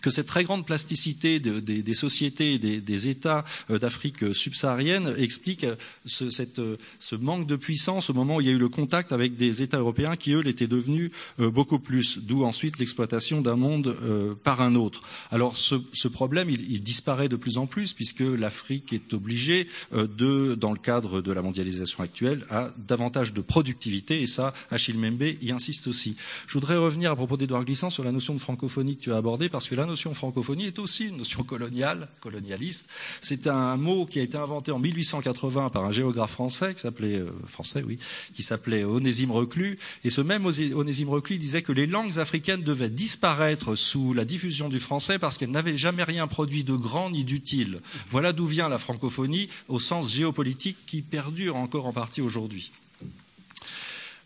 que cette très grande plasticité de, des, des, sociétés et des, des États euh, d'Afrique subsaharienne explique euh, ce, cette, euh, ce, manque de puissance au moment où il y a eu le contact avec des États européens qui, eux, l'étaient devenus beaucoup plus, d'où ensuite l'exploitation d'un monde par un autre. Alors ce, ce problème, il, il, disparaît de plus en plus puisque l'Afrique est obligée, de, dans le cadre de la mondialisation actuelle, à davantage de productivité et ça, Achille Membe y insiste aussi. Je voudrais revenir à propos d'Edouard Glissant sur la notion de francophonie que tu as abordée parce que là, notion francophonie est aussi une notion coloniale, colonialiste. C'est un mot qui a été inventé en 1880 par un géographe français qui s'appelait euh, français, oui, qui s'appelait Onésime Reclus. Et ce même Onésime Reclus disait que les langues africaines devaient disparaître sous la diffusion du français parce qu'elles n'avaient jamais rien produit de grand ni d'utile. Voilà d'où vient la francophonie au sens géopolitique qui perdure encore en partie aujourd'hui.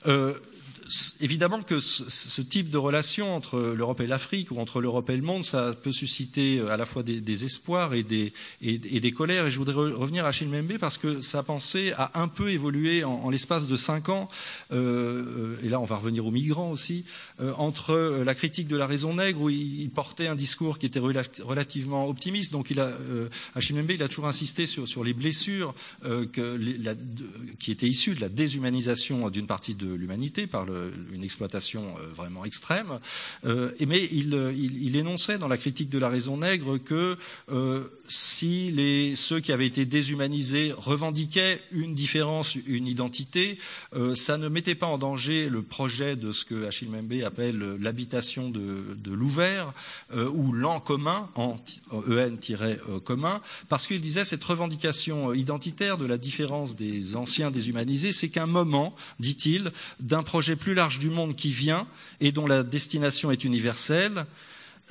Euh, évidemment que ce, type de relation entre l'Europe et l'Afrique ou entre l'Europe et le monde, ça peut susciter euh, à la fois des, espoirs et des, colères. Et je voudrais revenir à Chilmembe parce que sa pensée a un peu évolué en, l'espace de cinq ans. Euh, et là, on va revenir aux migrants aussi. Euh, entre la critique de la raison nègre où il, portait un discours qui était relativement optimiste. Donc, il a, il a toujours insisté sur, les blessures qui étaient issues de la déshumanisation d'une partie de l'humanité par le une exploitation euh, vraiment extrême. Euh, mais il, énonçait dans la critique de la raison nègre que euh, si les, ceux qui avaient été déshumanisés revendiquaient une différence, une identité, ça ne mettait pas en danger le projet de ce que Achille Mbembe appelle l'habitation de, de l'ouvert ou l'en commun, en en-commun, parce qu'il disait cette revendication identitaire de la différence des anciens déshumanisés, c'est qu'un moment, dit-il, d'un projet plus large du monde qui vient et dont la destination est universelle,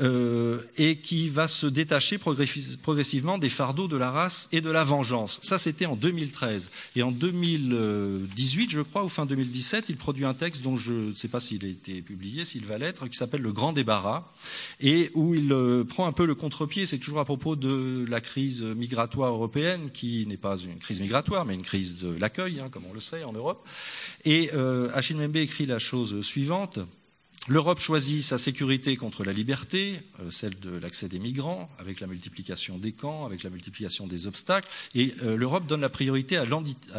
euh, et qui va se détacher progressivement des fardeaux de la race et de la vengeance. Ça, c'était en 2013. Et en 2018, je crois, ou fin 2017, il produit un texte dont je ne sais pas s'il a été publié, s'il va l'être, qui s'appelle Le Grand Débarras, et où il euh, prend un peu le contre-pied. C'est toujours à propos de la crise migratoire européenne, qui n'est pas une crise migratoire, mais une crise de l'accueil, hein, comme on le sait en Europe. Et euh, Achille Membe écrit la chose suivante. L'Europe choisit sa sécurité contre la liberté, euh, celle de l'accès des migrants, avec la multiplication des camps, avec la multiplication des obstacles, et euh, l'Europe donne la priorité à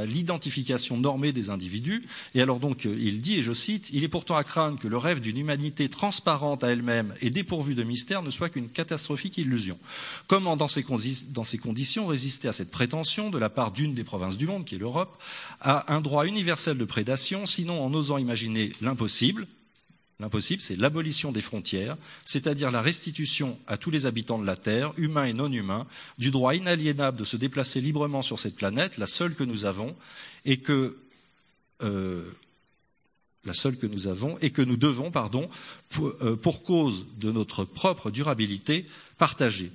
l'identification normée des individus. Et alors donc, euh, il dit, et je cite, Il est pourtant à craindre que le rêve d'une humanité transparente à elle-même et dépourvue de mystère ne soit qu'une catastrophique illusion. Comment, dans ces, dans ces conditions, résister à cette prétention de la part d'une des provinces du monde, qui est l'Europe, à un droit universel de prédation, sinon en osant imaginer l'impossible, L'impossible, c'est l'abolition des frontières, c'est-à-dire la restitution à tous les habitants de la Terre, humains et non humains, du droit inaliénable de se déplacer librement sur cette planète, la seule que nous avons, et que euh, la seule que nous avons et que nous devons, pardon, pour, euh, cause de notre propre durabilité, partager.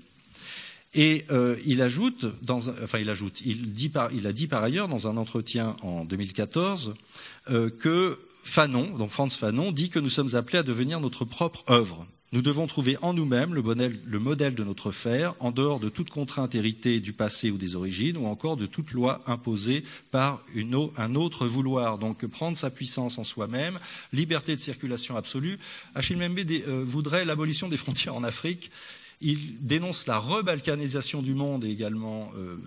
Et euh, il ajoute, dans, enfin il ajoute, il, dit par, il, a dit par ailleurs dans un entretien en 2014 que Fanon, donc Franz Fanon, dit que nous sommes appelés à devenir notre propre œuvre. Nous devons trouver en nous-mêmes le, modèle de notre faire, en dehors de toute contrainte héritée du passé ou des origines, ou encore de toute loi imposée par un autre vouloir. Donc prendre sa puissance en soi-même, liberté de circulation absolue. Achille Membe euh, voudrait l'abolition des frontières en Afrique. Il dénonce la rebalkanisation du monde et également euh,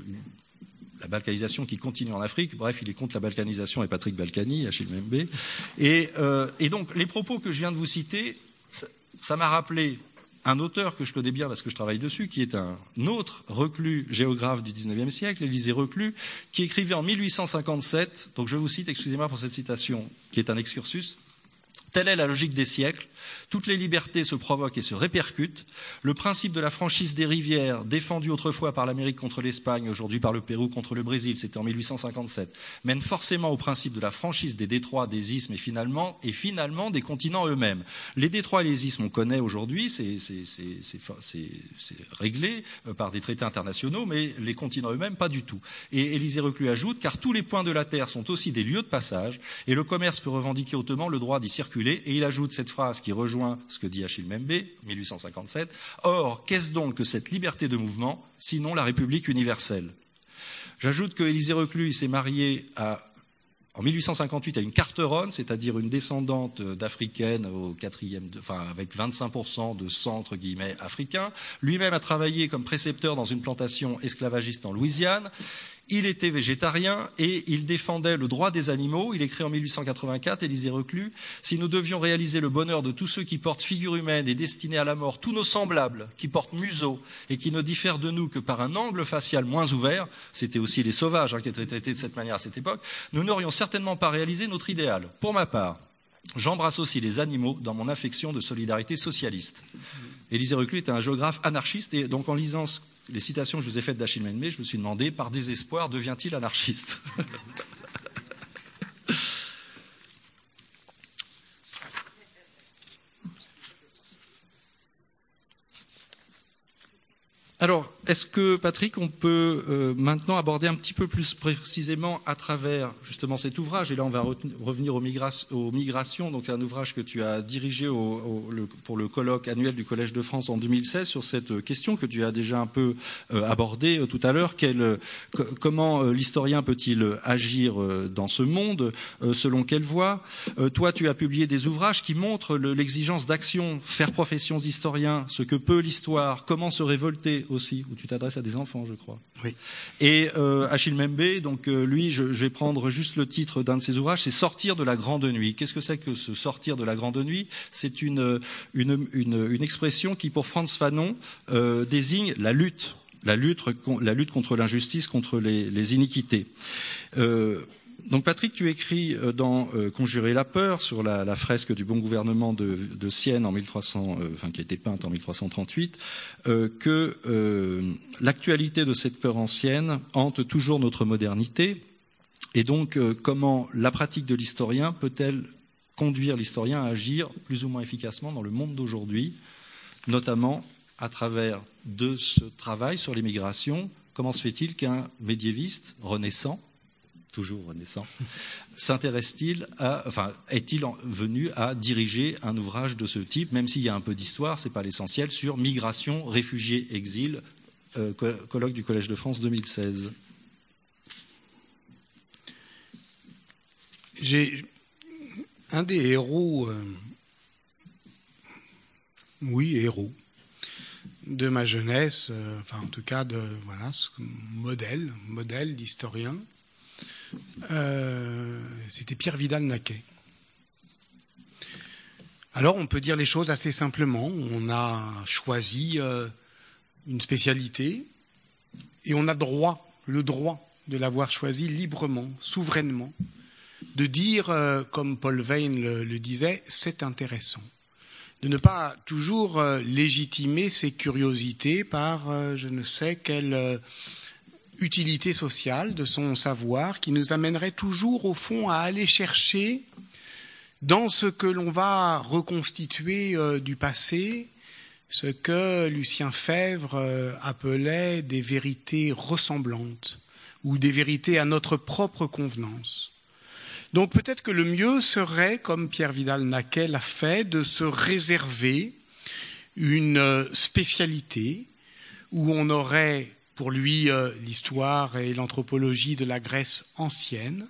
la balkanisation qui continue en Afrique. Bref, il est contre la balkanisation et Patrick Balkany, Membe. Et, euh, et donc, les propos que je viens de vous citer, ça m'a rappelé un auteur que je connais bien parce que je travaille dessus, qui est un autre reclus géographe du XIXe siècle, Élisée Reclus, qui écrivait en 1857, donc je vous cite, excusez-moi pour cette citation, qui est un excursus, Telle est la logique des siècles. Toutes les libertés se provoquent et se répercutent. Le principe de la franchise des rivières, défendu autrefois par l'Amérique contre l'Espagne, aujourd'hui par le Pérou contre le Brésil, c'était en 1857, mène forcément au principe de la franchise des détroits, des isthmes et finalement, et finalement des continents eux-mêmes. Les détroits et les isthmes, on connaît aujourd'hui, c'est réglé euh, par des traités internationaux, mais les continents eux-mêmes, pas du tout. Et Élisée Reclus ajoute, car tous les points de la Terre sont aussi des lieux de passage, et le commerce peut revendiquer hautement le droit d'y circuler et il ajoute cette phrase qui rejoint ce que dit Achille Membe, 1857. Or, qu'est-ce donc que cette liberté de mouvement, sinon la République universelle? J'ajoute que Élisée Reclus s'est marié en 1858 à une carteronne, c'est-à-dire une descendante d'africaine au quatrième, enfin avec 25% de centre guillemets africain. Lui-même a travaillé comme précepteur dans une plantation esclavagiste en Louisiane. Il était végétarien et il défendait le droit des animaux. Il écrit en 1884, Élisée Reclus, Si nous devions réaliser le bonheur de tous ceux qui portent figure humaine et destinés à la mort, tous nos semblables, qui portent museau et qui ne diffèrent de nous que par un angle facial moins ouvert, c'était aussi les sauvages hein, qui étaient traités de cette manière à cette époque, nous n'aurions certainement pas réalisé notre idéal. Pour ma part, J'embrasse aussi les animaux dans mon affection de solidarité socialiste. Élisée Reclus était un géographe anarchiste et donc en lisant les citations que je vous ai faites d'Achille Menmé, je me suis demandé, par désespoir, devient-il anarchiste? Alors, est-ce que, Patrick, on peut euh, maintenant aborder un petit peu plus précisément à travers justement cet ouvrage, et là on va revenir aux, migrations, donc un ouvrage que tu as dirigé pour le colloque annuel du Collège de France en 2016 sur cette question que tu as déjà un peu euh, abordée euh, tout à l'heure. comment l'historien peut-il agir dans ce monde Selon quelle voie? Toi, tu as publié des ouvrages qui montrent l'exigence d'action, faire profession d'historien, ce que peut l'histoire, comment se révolter aussi, tu t'adresses à des enfants, je crois. Oui. Et euh, Achille Membe, donc euh, lui, je, vais prendre juste le titre d'un de ses ouvrages, c'est Sortir de la grande nuit. Qu'est-ce que c'est que ce sortir de la grande nuit? C'est une, une, une, expression qui, pour Franz Fanon, euh, désigne la lutte la lutte, la lutte contre l'injustice, contre les, les iniquités. Euh, donc Patrick, tu écris euh, dans euh, Conjurer la peur sur la, fresque du bon gouvernement de, Sienne en 1300, euh, enfin qui a été peinte en 1338, que l'actualité de cette peur ancienne hante toujours notre modernité, et donc comment la pratique de l'historien peut-elle conduire l'historien à agir plus ou moins efficacement dans le monde d'aujourd'hui, notamment à travers de ce travail sur l'immigration? Comment se fait-il qu'un médiéviste renaissant toujours renaissant, s'intéresse-t-il à, enfin, est-il venu à diriger un ouvrage de ce type, même s'il y a un peu d'histoire, c'est pas l'essentiel, sur migration, réfugiés, exil, euh, colloque du Collège de France 2016. J'ai un des héros, euh, oui, héros de ma jeunesse, euh, enfin en tout cas de voilà, modèle, modèle d'historien, euh, c'était Pierre Vidal-Naquet. Alors on peut dire les choses assez simplement. On a choisi euh, une spécialité et on a droit, le droit de l'avoir choisi librement, souverainement, de dire, euh, comme Paul Veyne le, disait, c'est intéressant. De ne pas toujours légitimer ses curiosités par je ne sais quelle utilité sociale de son savoir qui nous amènerait toujours au fond à aller chercher dans ce que l'on va reconstituer euh, du passé ce que Lucien Fèvre euh, appelait des vérités ressemblantes ou des vérités à notre propre convenance. Donc peut-être que le mieux serait, comme Pierre Vidal-Naquet l'a fait, de se réserver une euh, spécialité où on aurait pour lui euh, l'histoire et l'anthropologie de la Grèce ancienne,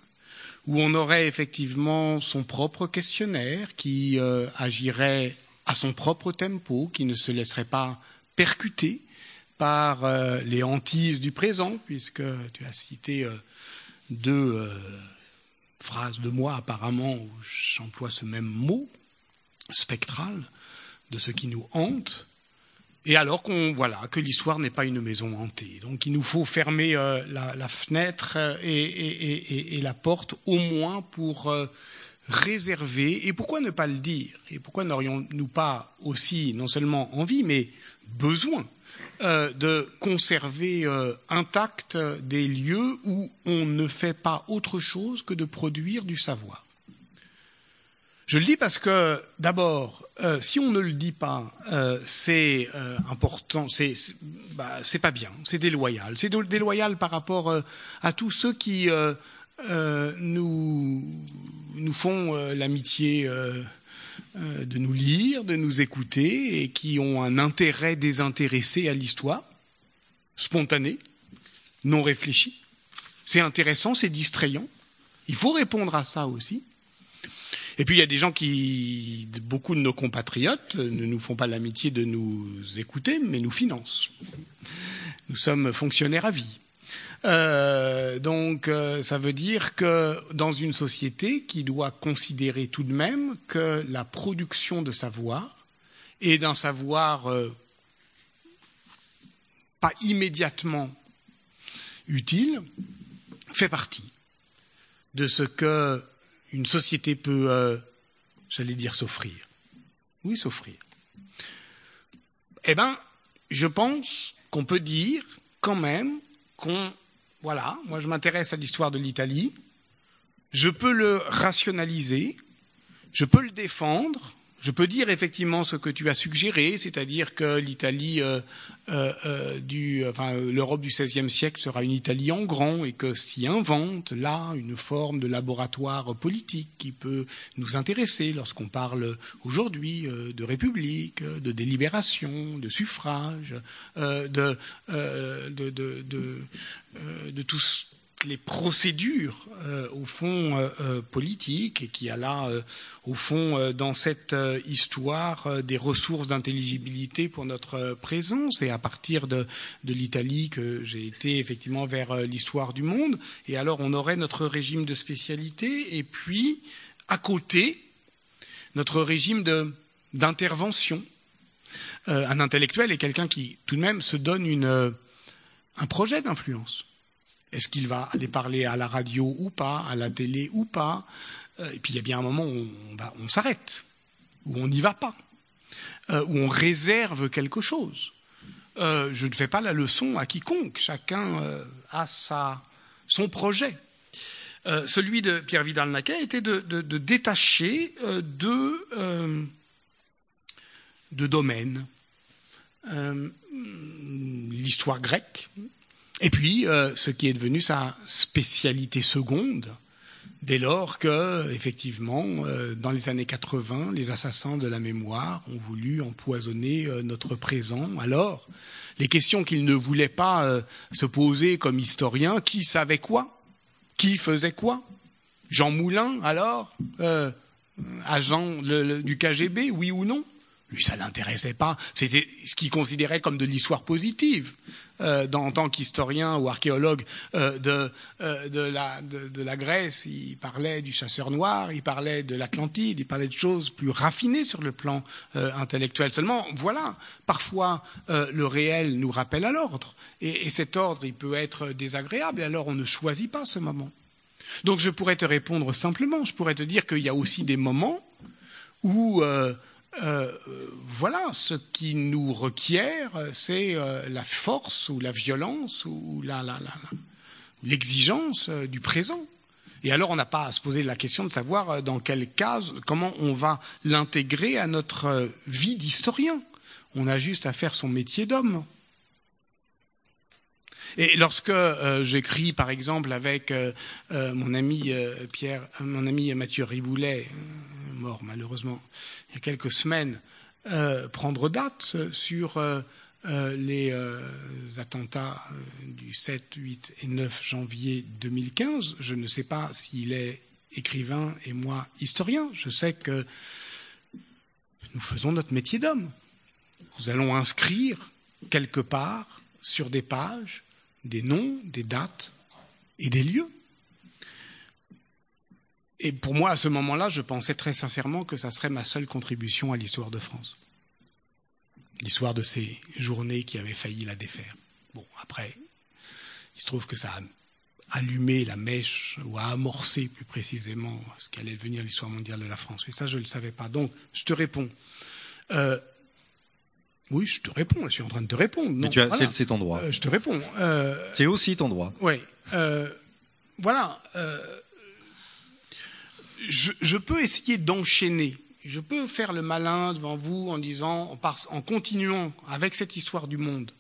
où on aurait effectivement son propre questionnaire qui euh, agirait à son propre tempo, qui ne se laisserait pas percuter par euh, les hantises du présent, puisque tu as cité deux phrases de moi apparemment où j'emploie ce même mot spectral de ce qui nous hante, et alors qu'on voilà que l'histoire n'est pas une maison hantée. Donc il nous faut fermer euh, la, fenêtre euh, et, la porte au moins pour euh, réserver. Et pourquoi ne pas le dire? Et pourquoi n'aurions-nous pas aussi non seulement envie mais besoin de conserver intact des lieux où on ne fait pas autre chose que de produire du savoir? Je le dis parce que, d'abord, euh, si on ne le dit pas, euh, c'est euh, important, c'est bah, pas bien, c'est déloyal. C'est déloyal par rapport euh, à tous ceux qui nous nous font l'amitié de nous lire, de nous écouter et qui ont un intérêt désintéressé à l'histoire, spontané, non réfléchi. C'est intéressant, c'est distrayant. Il faut répondre à ça aussi. Et puis il y a des gens qui, beaucoup de nos compatriotes, ne nous font pas l'amitié de nous écouter, mais nous financent. Nous sommes fonctionnaires à vie. Euh, donc euh, ça veut dire que dans une société qui doit considérer tout de même que la production de savoir et d'un savoir euh, pas immédiatement utile fait partie de ce que une société peut euh, j'allais dire s'offrir. Oui, s'offrir. Eh bien, je pense qu'on peut dire quand même qu'on... Voilà, moi je m'intéresse à l'histoire de l'Italie, je peux le rationaliser, je peux le défendre, je peux dire effectivement ce que tu as suggéré, c'est-à-dire que l'Italie euh, euh, euh du, enfin l'Europe du XVIe siècle sera une Italie en grand et que s'y invente là une forme de laboratoire politique qui peut nous intéresser lorsqu'on parle aujourd'hui euh, de république, de délibération, de suffrage, de, de, de, tout les procédures euh, au fond euh, euh, politiques et qui a là au fond dans cette histoire des ressources d'intelligibilité pour notre présence. Et à partir de, l'Italie que j'ai été effectivement vers l'histoire du monde. Et alors on aurait notre régime de spécialité. Et puis à côté notre régime d'intervention. Un intellectuel est quelqu'un qui tout de même se donne un projet d'influence est-ce qu'il va aller parler à la radio ou pas, à la télé ou pas euh, Et puis il y a bien un moment où on, s'arrête, où on n'y va pas, euh, où on réserve quelque chose. Euh, je ne fais pas la leçon à quiconque, chacun a son projet. celui de Pierre Vidal-Naquet était de, détacher deux domaines. L'histoire grecque, et puis, euh, ce qui est devenu sa spécialité seconde, dès lors que, effectivement, euh, dans les années 80, les assassins de la mémoire ont voulu empoisonner euh, notre présent. Alors, les questions qu'ils ne voulaient pas se poser comme historiens, qui savait quoi? Qui faisait quoi? Jean Moulin, alors? Agent du KGB, oui ou non? Lui, ça l'intéressait pas. C'était ce qu'il considérait comme de l'histoire positive. Euh, dans, en tant qu'historien ou archéologue euh, de, euh, de, la, de, de, la Grèce, il parlait du chasseur noir, il parlait de l'Atlantide, il parlait de choses plus raffinées sur le plan euh, intellectuel. Seulement, voilà, parfois euh, le réel nous rappelle à l'ordre. Et, et cet ordre, il peut être désagréable, et alors on ne choisit pas ce moment. Donc je pourrais te répondre simplement, je pourrais te dire qu'il y a aussi des moments où euh, euh, voilà, ce qui nous requiert, c'est euh, la force ou la violence ou l'exigence la, la, euh, du présent. Et alors, on n'a pas à se poser la question de savoir euh, dans quel cas, comment on va l'intégrer à notre vie d'historien. On a juste à faire son métier d'homme. Et lorsque euh, j'écris, par exemple, avec euh, euh, mon ami Pierre, mon ami Mathieu Riboulet, mort malheureusement il y a quelques semaines, prendre date sur les attentats du 7, 8 et 9 janvier 2015, je ne sais pas s'il est écrivain et moi historien. Je sais que nous faisons notre métier d'homme. Nous allons inscrire quelque part sur des pages des noms, des dates et des lieux. Et pour moi, à ce moment-là, je pensais très sincèrement que ça serait ma seule contribution à l'histoire de France. L'histoire de ces journées qui avaient failli la défaire. Bon, après, il se trouve que ça a allumé la mèche, ou a amorcé plus précisément ce qu'allait devenir l'histoire mondiale de la France. Mais ça, je ne le savais pas. Donc, je te réponds. Euh, oui, je te réponds. Je suis en train de te répondre. Non, tu as, voilà. c'est ton droit. Euh, je te réponds. Euh, c'est aussi ton droit. Oui. Euh, voilà. Euh, je, peux essayer d'enchaîner. Je peux faire le malin devant vous en disant, en, continuant avec cette histoire du monde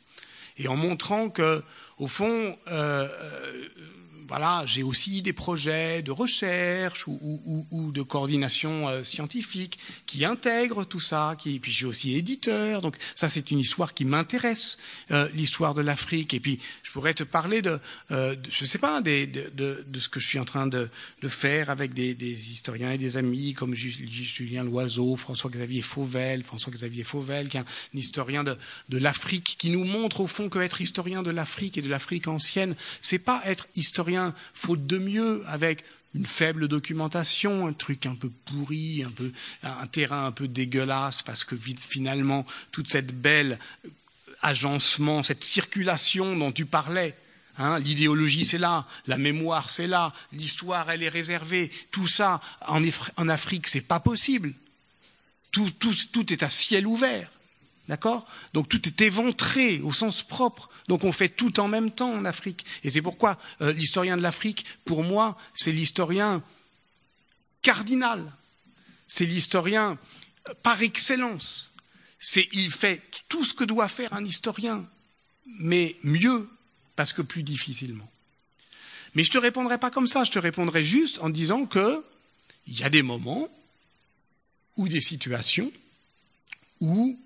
et en montrant que, au fond, euh, voilà, j'ai aussi des projets de recherche ou, ou, ou de coordination euh, scientifique qui intègrent tout ça. Qui, puis j'ai aussi éditeur, donc ça c'est une histoire qui m'intéresse, euh, l'histoire de l'Afrique. Et puis je pourrais te parler de, euh, je sais pas, de, de, de, ce que je suis en train de, de faire avec des, des, historiens et des amis comme Julien Loiseau, François-Xavier Fauvel, François-Xavier Fauvel, qui est un historien de, de l'Afrique, qui nous montre au fond que être historien de l'Afrique et de l'Afrique ancienne, c'est pas être historien faute de mieux, avec une faible documentation, un truc un peu pourri, un peu un terrain un peu dégueulasse, parce que finalement toute cette belle agencement, cette circulation dont tu parlais, Hein, L'idéologie, c'est là. La mémoire, c'est là. L'histoire, elle est réservée. Tout ça, en, Afrique, c'est pas possible. Tout est à ciel ouvert. D'accord? Donc tout est éventré au sens propre. Donc on fait tout en même temps en Afrique. Et c'est pourquoi euh, l'historien de l'Afrique, pour moi, c'est l'historien cardinal. C'est l'historien euh, par excellence. C'est il fait tout ce que doit faire un historien, mais mieux parce que plus difficilement. Mais je te répondrai pas comme ça. Je te répondrai juste en disant que il y a des moments ou des situations où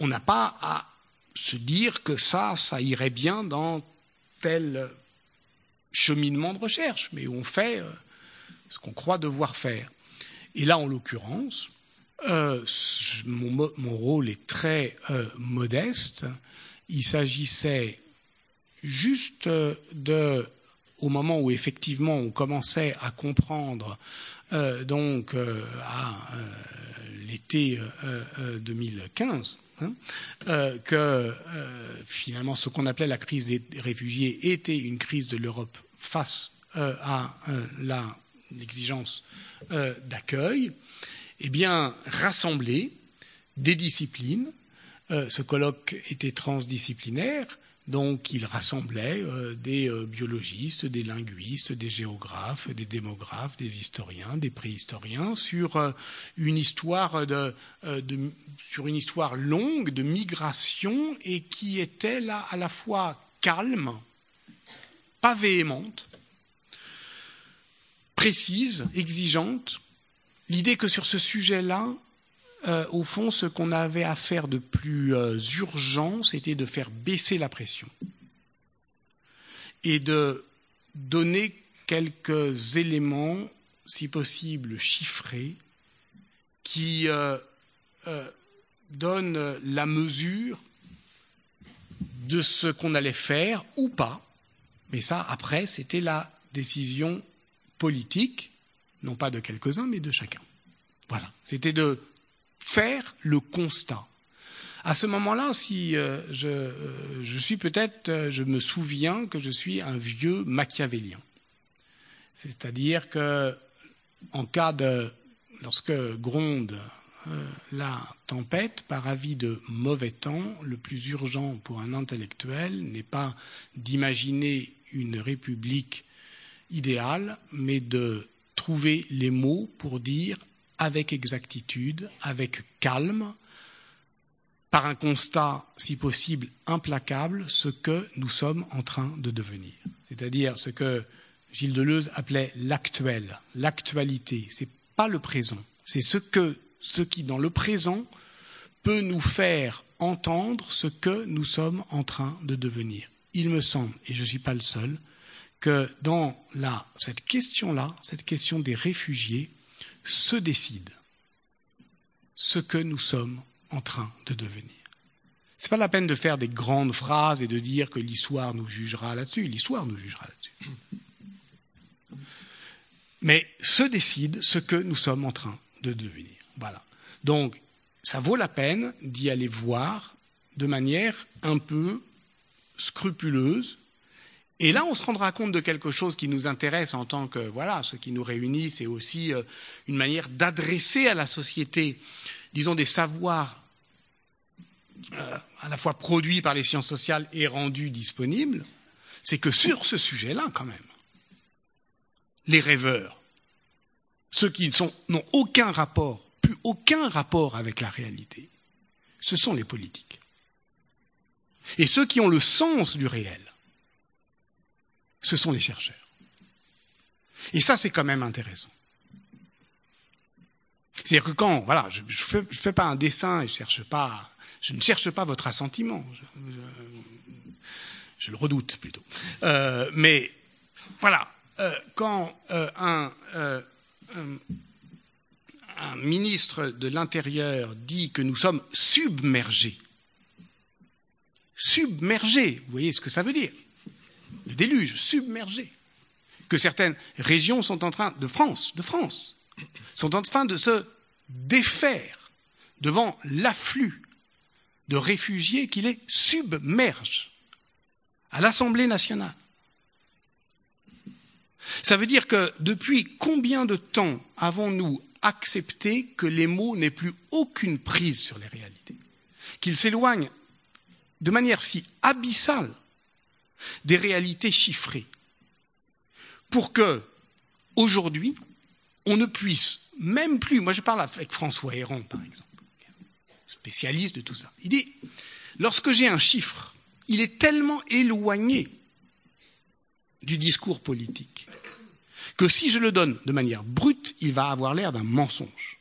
on n'a pas à se dire que ça, ça irait bien dans tel cheminement de recherche, mais on fait euh, ce qu'on croit devoir faire. Et là, en l'occurrence, euh, mon, rôle est très euh, modeste. Il s'agissait juste de, au moment où effectivement on commençait à comprendre, donc à l'été 2015, Hein, euh, que euh, finalement ce qu'on appelait la crise des réfugiés était une crise de l'Europe face euh, à l'exigence d'accueil, eh bien, rassembler des disciplines. ce colloque était transdisciplinaire donc il rassemblait euh, des euh, biologistes, des linguistes, des géographes, des démographes, des historiens, des préhistoriens sur euh, une histoire sur une histoire longue de migration et qui était là à la fois calme, pas véhémente, précise, exigeante. L'idée que sur ce sujet-là, euh, au fond, ce qu'on avait à faire de plus euh, urgent, c'était de faire baisser la pression et de donner quelques éléments, si possible chiffrés, qui euh, donnent la mesure de ce qu'on allait faire ou pas. Mais ça, après, c'était la décision politique, non pas de quelques-uns, mais de chacun. Voilà. C'était de faire le constat. À ce moment-là, si euh, je, euh, je, suis peut-être, euh, je me souviens que je suis un vieux machiavélien. C'est-à-dire que, en cas de, lorsque gronde la tempête, par avis de mauvais temps, le plus urgent pour un intellectuel n'est pas d'imaginer une république idéale, mais de trouver les mots pour dire avec exactitude, avec calme, par un constat, si possible, implacable, ce que nous sommes en train de devenir. C'est-à-dire ce que Gilles Deleuze appelait l'actuel, l'actualité. C'est pas le présent. C'est ce que, ce qui, dans le présent, peut nous faire entendre ce que nous sommes en train de devenir. Il me semble, et je ne suis pas le seul, que dans la, cette question-là, cette question des réfugiés, se décide ce que nous sommes en train de devenir. Ce n'est pas la peine de faire des grandes phrases et de dire que l'histoire nous jugera là-dessus. L'histoire nous jugera là-dessus. Mais se décide ce que nous sommes en train de devenir. Voilà. Donc, ça vaut la peine d'y aller voir de manière un peu scrupuleuse, et là, on se rendra compte de quelque chose qui nous intéresse en tant que, voilà, ce qui nous réunit, c'est aussi euh, une manière d'adresser à la société, disons, des savoirs euh, à la fois produits par les sciences sociales et rendus disponibles. C'est que sur ce sujet-là, quand même, les rêveurs, ceux qui n'ont aucun rapport, plus aucun rapport avec la réalité, ce sont les politiques. Et ceux qui ont le sens du réel, ce sont les chercheurs. Et ça, c'est quand même intéressant. C'est-à-dire que quand, voilà, je ne fais, pas un dessin et je, cherche pas, je ne cherche pas votre assentiment. Je, le redoute plutôt. Euh, mais voilà, euh, quand euh, un, un ministre de l'Intérieur dit que nous sommes submergés, submergés, vous voyez ce que ça veut dire? Le déluge, submergé, que certaines régions sont en train, de France, de France, sont en train de se défaire devant l'afflux de réfugiés qui les submergent à l'Assemblée nationale. Ça veut dire que depuis combien de temps avons-nous accepté que les mots n'aient plus aucune prise sur les réalités Qu'ils s'éloignent de manière si abyssale des réalités chiffrées pour que, aujourd'hui, on ne puisse même plus, moi je parle avec François Héron par exemple, spécialiste de tout ça, il dit, lorsque j'ai un chiffre, il est tellement éloigné du discours politique que si je le donne de manière brute, il va avoir l'air d'un mensonge.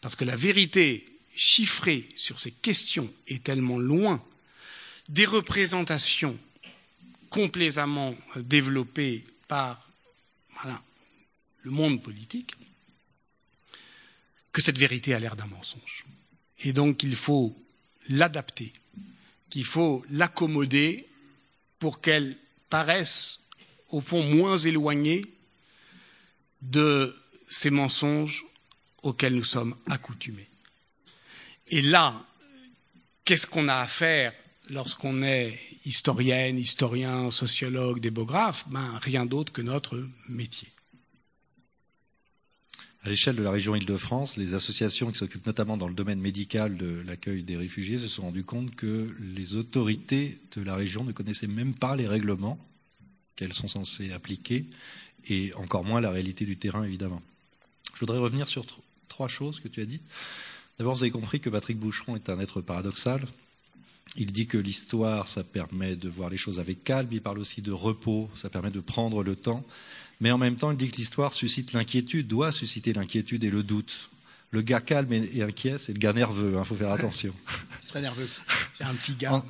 Parce que la vérité chiffrée sur ces questions est tellement loin des représentations complaisamment développées par le monde politique que cette vérité a l'air d'un mensonge. Et donc il faut l'adapter, qu'il faut l'accommoder pour qu'elle paraisse au fond moins éloignée de ces mensonges auxquels nous sommes accoutumés. Et là, qu'est-ce qu'on a à faire lorsqu'on est historienne, historien, sociologue, démographe ben, Rien d'autre que notre métier. À l'échelle de la région Île-de-France, les associations qui s'occupent notamment dans le domaine médical de l'accueil des réfugiés se sont rendues compte que les autorités de la région ne connaissaient même pas les règlements qu'elles sont censées appliquer, et encore moins la réalité du terrain, évidemment. Je voudrais revenir sur trois choses que tu as dites. D'abord, vous avez compris que Patrick Boucheron est un être paradoxal. Il dit que l'histoire, ça permet de voir les choses avec calme. Il parle aussi de repos, ça permet de prendre le temps. Mais en même temps, il dit que l'histoire suscite l'inquiétude, doit susciter l'inquiétude et le doute. Le gars calme et inquiet, c'est le gars nerveux, il hein, faut faire attention. Très nerveux. J'ai un petit gars.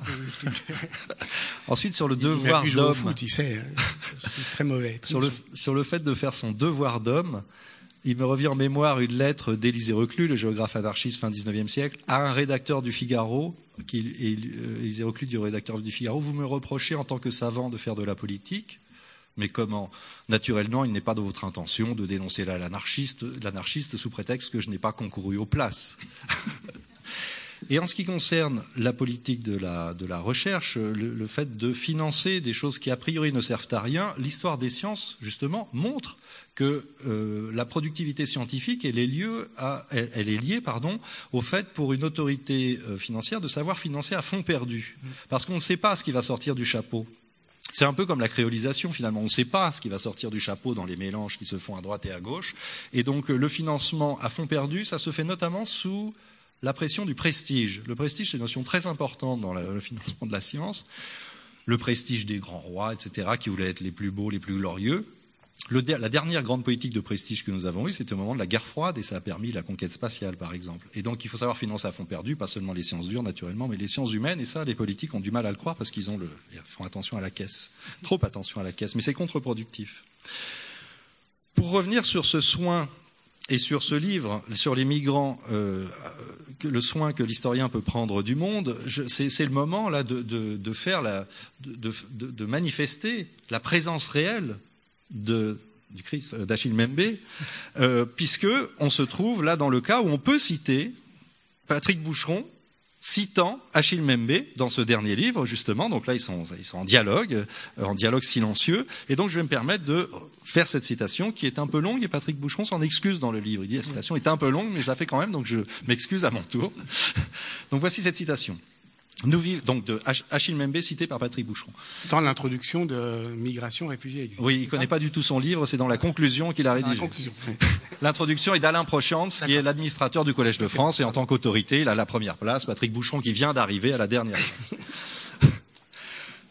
Ensuite, sur le devoir d'homme. Tu sais, hein. très mauvais. sur, le, sur le fait de faire son devoir d'homme, il me revient en mémoire une lettre d'Élisée Reclus, le géographe anarchiste fin 19e siècle, à un rédacteur du Figaro, qui, euh, Élisée Reclus du rédacteur du Figaro, vous me reprochez en tant que savant de faire de la politique, mais comment? Naturellement, il n'est pas de votre intention de dénoncer l'anarchiste sous prétexte que je n'ai pas concouru aux places. Et en ce qui concerne la politique de la, de la recherche, le, fait de financer des choses qui a priori ne servent à rien, l'histoire des sciences, justement, montre que euh, la productivité scientifique, elle est, lieu à, elle, elle, est liée pardon, au fait pour une autorité euh, financière de savoir financer à fond perdu. Parce qu'on ne sait pas ce qui va sortir du chapeau. C'est un peu comme la créolisation finalement. On ne sait pas ce qui va sortir du chapeau dans les mélanges qui se font à droite et à gauche. Et donc le financement à fond perdu, ça se fait notamment sous la pression du prestige. Le prestige, c'est une notion très importante dans le financement de la science. Le prestige des grands rois, etc., qui voulaient être les plus beaux, les plus glorieux. la dernière grande politique de prestige que nous avons eue, c'était au moment de la guerre froide, et ça a permis la conquête spatiale, par exemple. Et donc, il faut savoir financer à fond perdu, pas seulement les sciences dures, naturellement, mais les sciences humaines, et ça, les politiques ont du mal à le croire parce qu'ils ont le, font attention à la caisse. Trop attention à la caisse. Mais c'est contre-productif. Pour revenir sur ce soin et sur ce livre, sur les migrants, euh, le soin que l'historien peut prendre du monde, c'est le moment là de, de, faire de, manifester la présence réelle de, du Christ euh, d'Achille Membe, euh, puisque on se trouve là dans le cas où on peut citer Patrick Boucheron citant Achille Membe dans ce dernier livre, justement. Donc là, ils sont, ils sont en dialogue, euh, en dialogue silencieux. Et donc, je vais me permettre de faire cette citation qui est un peu longue. Et Patrick Boucheron s'en excuse dans le livre. Il dit la citation est un peu longue, mais je la fais quand même, donc je m'excuse à mon tour. donc voici cette citation. Nous vivons donc de Achille Membe cité par Patrick Boucheron. Dans l'introduction de Migration réfugiés. Oui, il connaît pas du tout son livre, c'est dans la conclusion qu'il a rédigé. L'introduction est d'Alain Prochance, qui est l'administrateur du Collège de France, et en tant qu'autorité, il a la première place. Patrick Boucheron qui vient d'arriver à la dernière place.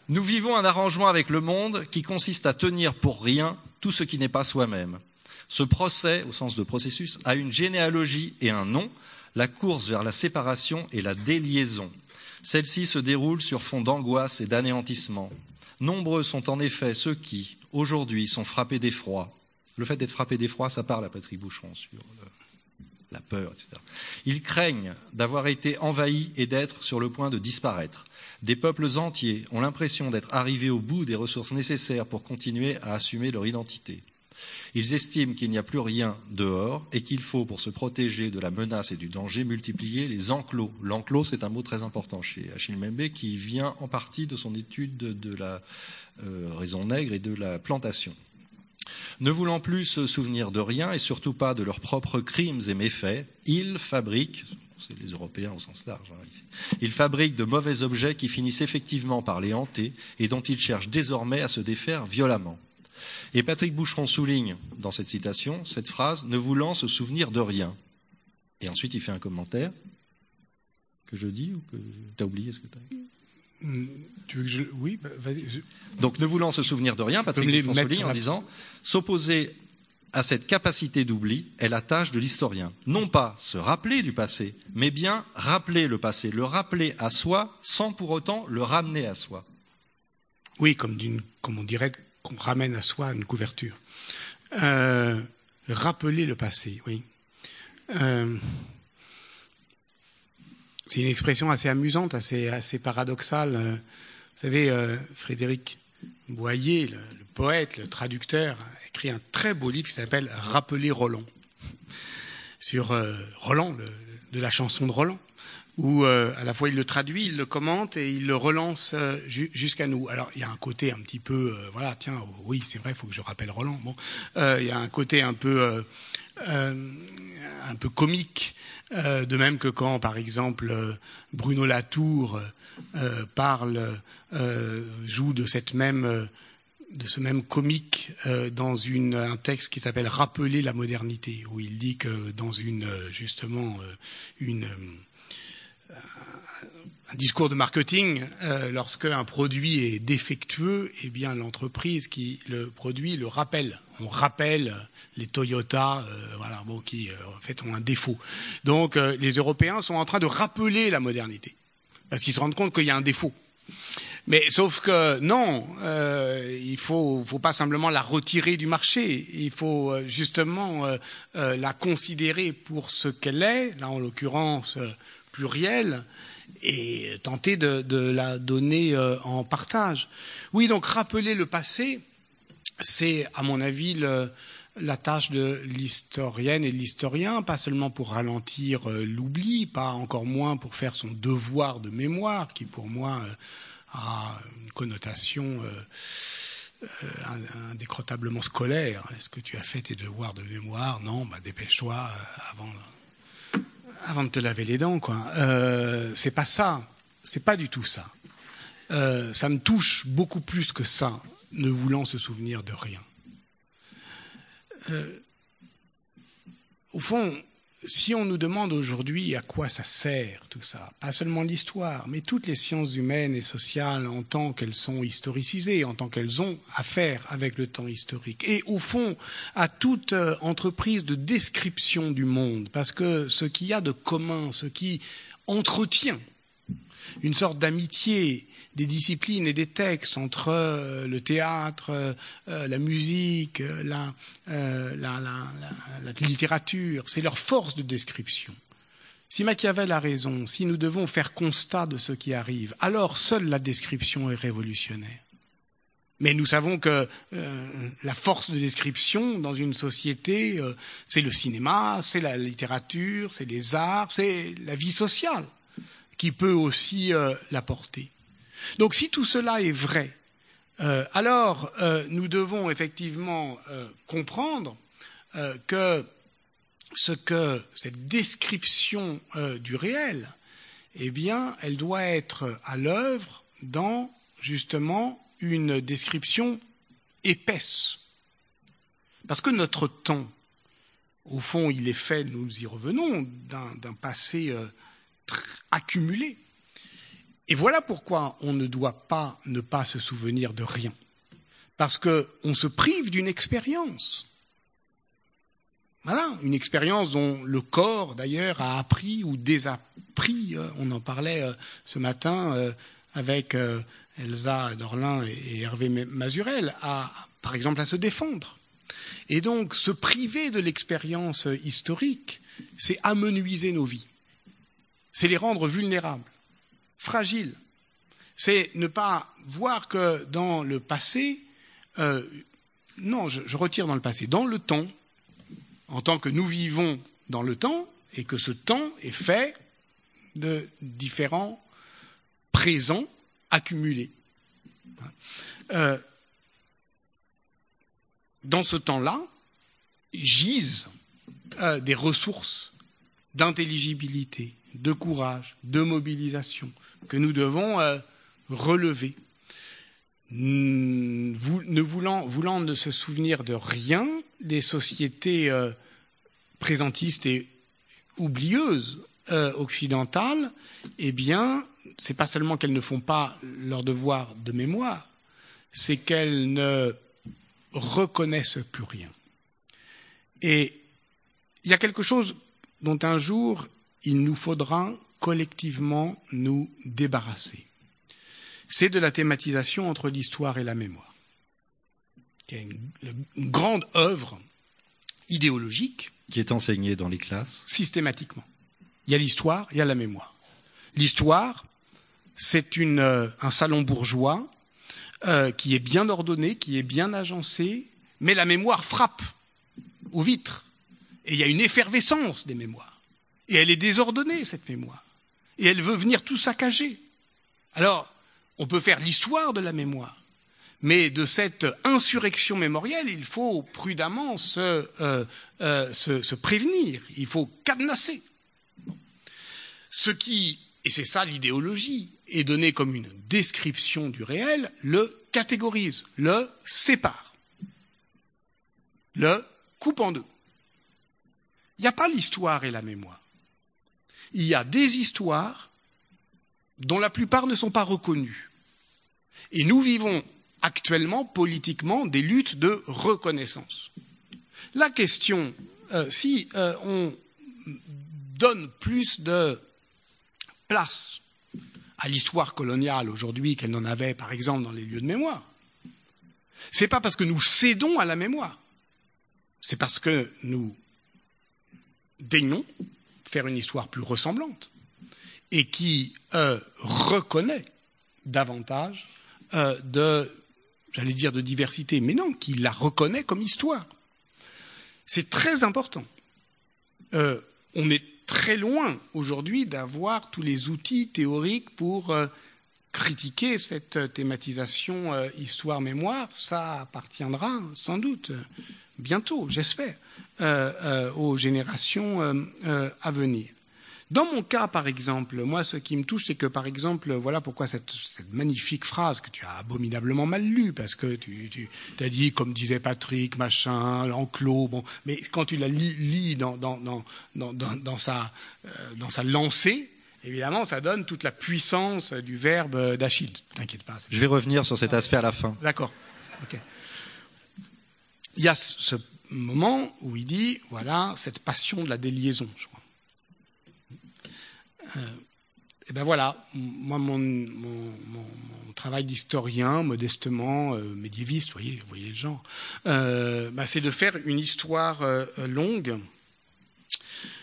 Nous vivons un arrangement avec le monde qui consiste à tenir pour rien tout ce qui n'est pas soi-même. Ce procès, au sens de processus, a une généalogie et un nom, la course vers la séparation et la déliaison. Celle-ci se déroule sur fond d'angoisse et d'anéantissement. Nombreux sont en effet ceux qui, aujourd'hui, sont frappés d'effroi. Le fait d'être frappé d'effroi, ça parle à Patrick Boucheron sur la peur, etc. Ils craignent d'avoir été envahis et d'être sur le point de disparaître. Des peuples entiers ont l'impression d'être arrivés au bout des ressources nécessaires pour continuer à assumer leur identité. Ils estiment qu'il n'y a plus rien dehors et qu'il faut, pour se protéger de la menace et du danger, multiplier les enclos. L'enclos, c'est un mot très important chez Achille Mbembe qui vient en partie de son étude de la euh, raison nègre et de la plantation. Ne voulant plus se souvenir de rien et surtout pas de leurs propres crimes et méfaits, ils fabriquent, c'est les Européens au sens large hein, ici, ils fabriquent de mauvais objets qui finissent effectivement par les hanter et dont ils cherchent désormais à se défaire violemment. Et Patrick Boucheron souligne dans cette citation cette phrase ne voulant se souvenir de rien. Et ensuite il fait un commentaire que je dis ou que tu as oublié ce que tu as hmm, tu veux que je... Oui, bah, vas-y. Donc, ne voulant se souvenir de rien, Patrick Boucheron souligne en disant s'opposer à cette capacité d'oubli est la tâche de l'historien. Non pas se rappeler du passé, mais bien rappeler le passé, le rappeler à soi sans pour autant le ramener à soi. Oui, comme, comme on dirait qu'on ramène à soi une couverture. Euh, rappeler le passé, oui. Euh, c'est une expression assez amusante, assez, paradoxale. Euh, vous savez, Frédéric Boyer, le, poète, le traducteur, a écrit un très beau livre qui s'appelle Rappeler Roland, sur Roland, de la chanson de Roland, où euh, à la fois il le traduit, il le commente et il le relance euh, ju jusqu'à nous. Alors il y a un côté un petit peu, euh, voilà, tiens, oh, oui, c'est vrai, il faut que je rappelle Roland. Bon, euh, il y a un côté un peu, euh, euh, un peu comique, de même que quand, par exemple, Bruno Latour parle, joue de cette même de ce même comique euh, dans une, un texte qui s'appelle Rappeler la modernité, où il dit que dans une justement une un discours de marketing, euh, lorsque un produit est défectueux, eh bien l'entreprise qui le produit le rappelle. On rappelle les Toyota, euh, voilà, bon, qui euh, en fait ont un défaut. Donc euh, les Européens sont en train de rappeler la modernité, parce qu'ils se rendent compte qu'il y a un défaut. Mais sauf que non, euh, il faut, faut pas simplement la retirer du marché. Il faut euh, justement euh, euh, la considérer pour ce qu'elle est, là en l'occurrence plurielle, et tenter de, la donner euh, en partage. Oui, donc rappeler le passé, c'est à mon avis le, la tâche de l'historienne et de l'historien, pas seulement pour ralentir euh, l'oubli, pas encore moins pour faire son devoir de mémoire, qui pour moi euh, a une connotation indécrotablement scolaire. Est-ce que tu as fait tes devoirs de mémoire? Non, bah dépêche-toi avant, avant de te laver les dents, quoi. Euh, c'est pas ça. C'est pas du tout ça. Euh, ça me touche beaucoup plus que ça, ne voulant se souvenir de rien. Euh, au fond, si on nous demande aujourd'hui à quoi ça sert tout ça, pas seulement l'histoire, mais toutes les sciences humaines et sociales en tant qu'elles sont historicisées, en tant qu'elles ont à faire avec le temps historique, et au fond à toute euh, entreprise de description du monde, parce que ce qu'il y a de commun, ce qui entretient une sorte d'amitié des disciplines et des textes entre euh, le théâtre, euh, la musique, la, euh, la, la, la, littérature. C'est leur force de description. Si Machiavel a raison, si nous devons faire constat de ce qui arrive, alors seule la description est révolutionnaire. Mais nous savons que la force de description dans une société, c'est le cinéma, c'est la littérature, c'est les arts, c'est la vie sociale qui peut aussi euh, l'apporter. Donc si tout cela est vrai, euh, alors euh, nous devons effectivement euh, comprendre que ce que cette description du réel, eh bien, elle doit être à l'œuvre dans justement une description épaisse. Parce que notre temps, au fond, il est fait, nous y revenons, d'un passé accumulé. Et voilà pourquoi on ne doit pas ne pas se souvenir de rien. Parce qu'on se prive d'une expérience. Voilà, une expérience dont le corps, d'ailleurs, a appris ou désappris. On en parlait ce matin avec Elsa Dorlin et Hervé Mazurel, à, par exemple, à se défendre. Et donc, se priver de l'expérience historique, c'est amenuiser nos vies. C'est les rendre vulnérables fragile. C'est ne pas voir que dans le passé, euh, non, je, je retire dans le passé. Dans le temps, en tant que nous vivons dans le temps, et que ce temps est fait de différents présents accumulés. Euh, dans ce temps-là, gisent euh, des ressources d'intelligibilité, de courage, de mobilisation que nous devons euh, relever. Ne voulant, voulant ne se souvenir de rien, les sociétés euh, présentistes et oublieuses euh, occidentales, eh bien, c'est pas seulement qu'elles ne font pas leur devoir de mémoire, c'est qu'elles ne reconnaissent plus rien. Et il y a quelque chose dont un jour il nous faudra collectivement nous débarrasser. C'est de la thématisation entre l'histoire et la mémoire, qui est une, une grande œuvre idéologique. Qui est enseignée dans les classes Systématiquement. Il y a l'histoire, il y a la mémoire. L'histoire, c'est une, euh, un salon bourgeois euh, qui est bien ordonné, qui est bien agencé, mais la mémoire frappe aux vitres. Et il y a une effervescence des mémoires. Et elle est désordonnée, cette mémoire. Et elle veut venir tout saccager. Alors, on peut faire l'histoire de la mémoire. Mais de cette insurrection mémorielle, il faut prudemment se, euh, euh, se, se prévenir. Il faut cadenasser. Ce qui, et c'est ça l'idéologie, est donné comme une description du réel, le catégorise, le sépare, le coupe en deux. Il n'y a pas l'histoire et la mémoire. Il y a des histoires dont la plupart ne sont pas reconnues. Et nous vivons actuellement, politiquement, des luttes de reconnaissance. La question, euh, si euh, on donne plus de place à l'histoire coloniale aujourd'hui qu'elle n'en avait, par exemple, dans les lieux de mémoire, c'est pas parce que nous cédons à la mémoire, c'est parce que nous daignons faire une histoire plus ressemblante et qui euh, reconnaît davantage euh, de, j'allais dire de diversité, mais non, qui la reconnaît comme histoire. C'est très important. Euh, on est très loin aujourd'hui d'avoir tous les outils théoriques pour critiquer cette thématisation euh, histoire-mémoire. Ça appartiendra sans doute bientôt, j'espère, euh, aux générations à venir. Dans mon cas, par exemple, moi, ce qui me touche, c'est que, par exemple, voilà pourquoi cette, cette, magnifique phrase que tu as abominablement mal lue, parce que tu, tu as dit, comme disait Patrick, machin, enclos, bon, mais quand tu la lis, lis dans, dans, dans, dans, dans, sa, euh, dans sa lancée, évidemment, ça donne toute la puissance du verbe d'Achille. T'inquiète pas. Je vais revenir sur cet aspect à la fin. D'accord. Okay. Il y a ce moment où il dit, voilà, cette passion de la déliaison, je crois. Euh, et ben voilà, moi mon, mon, mon, mon travail d'historien, modestement euh, médiéviste, vous voyez, vous voyez le genre, euh, ben c'est de faire une histoire euh, longue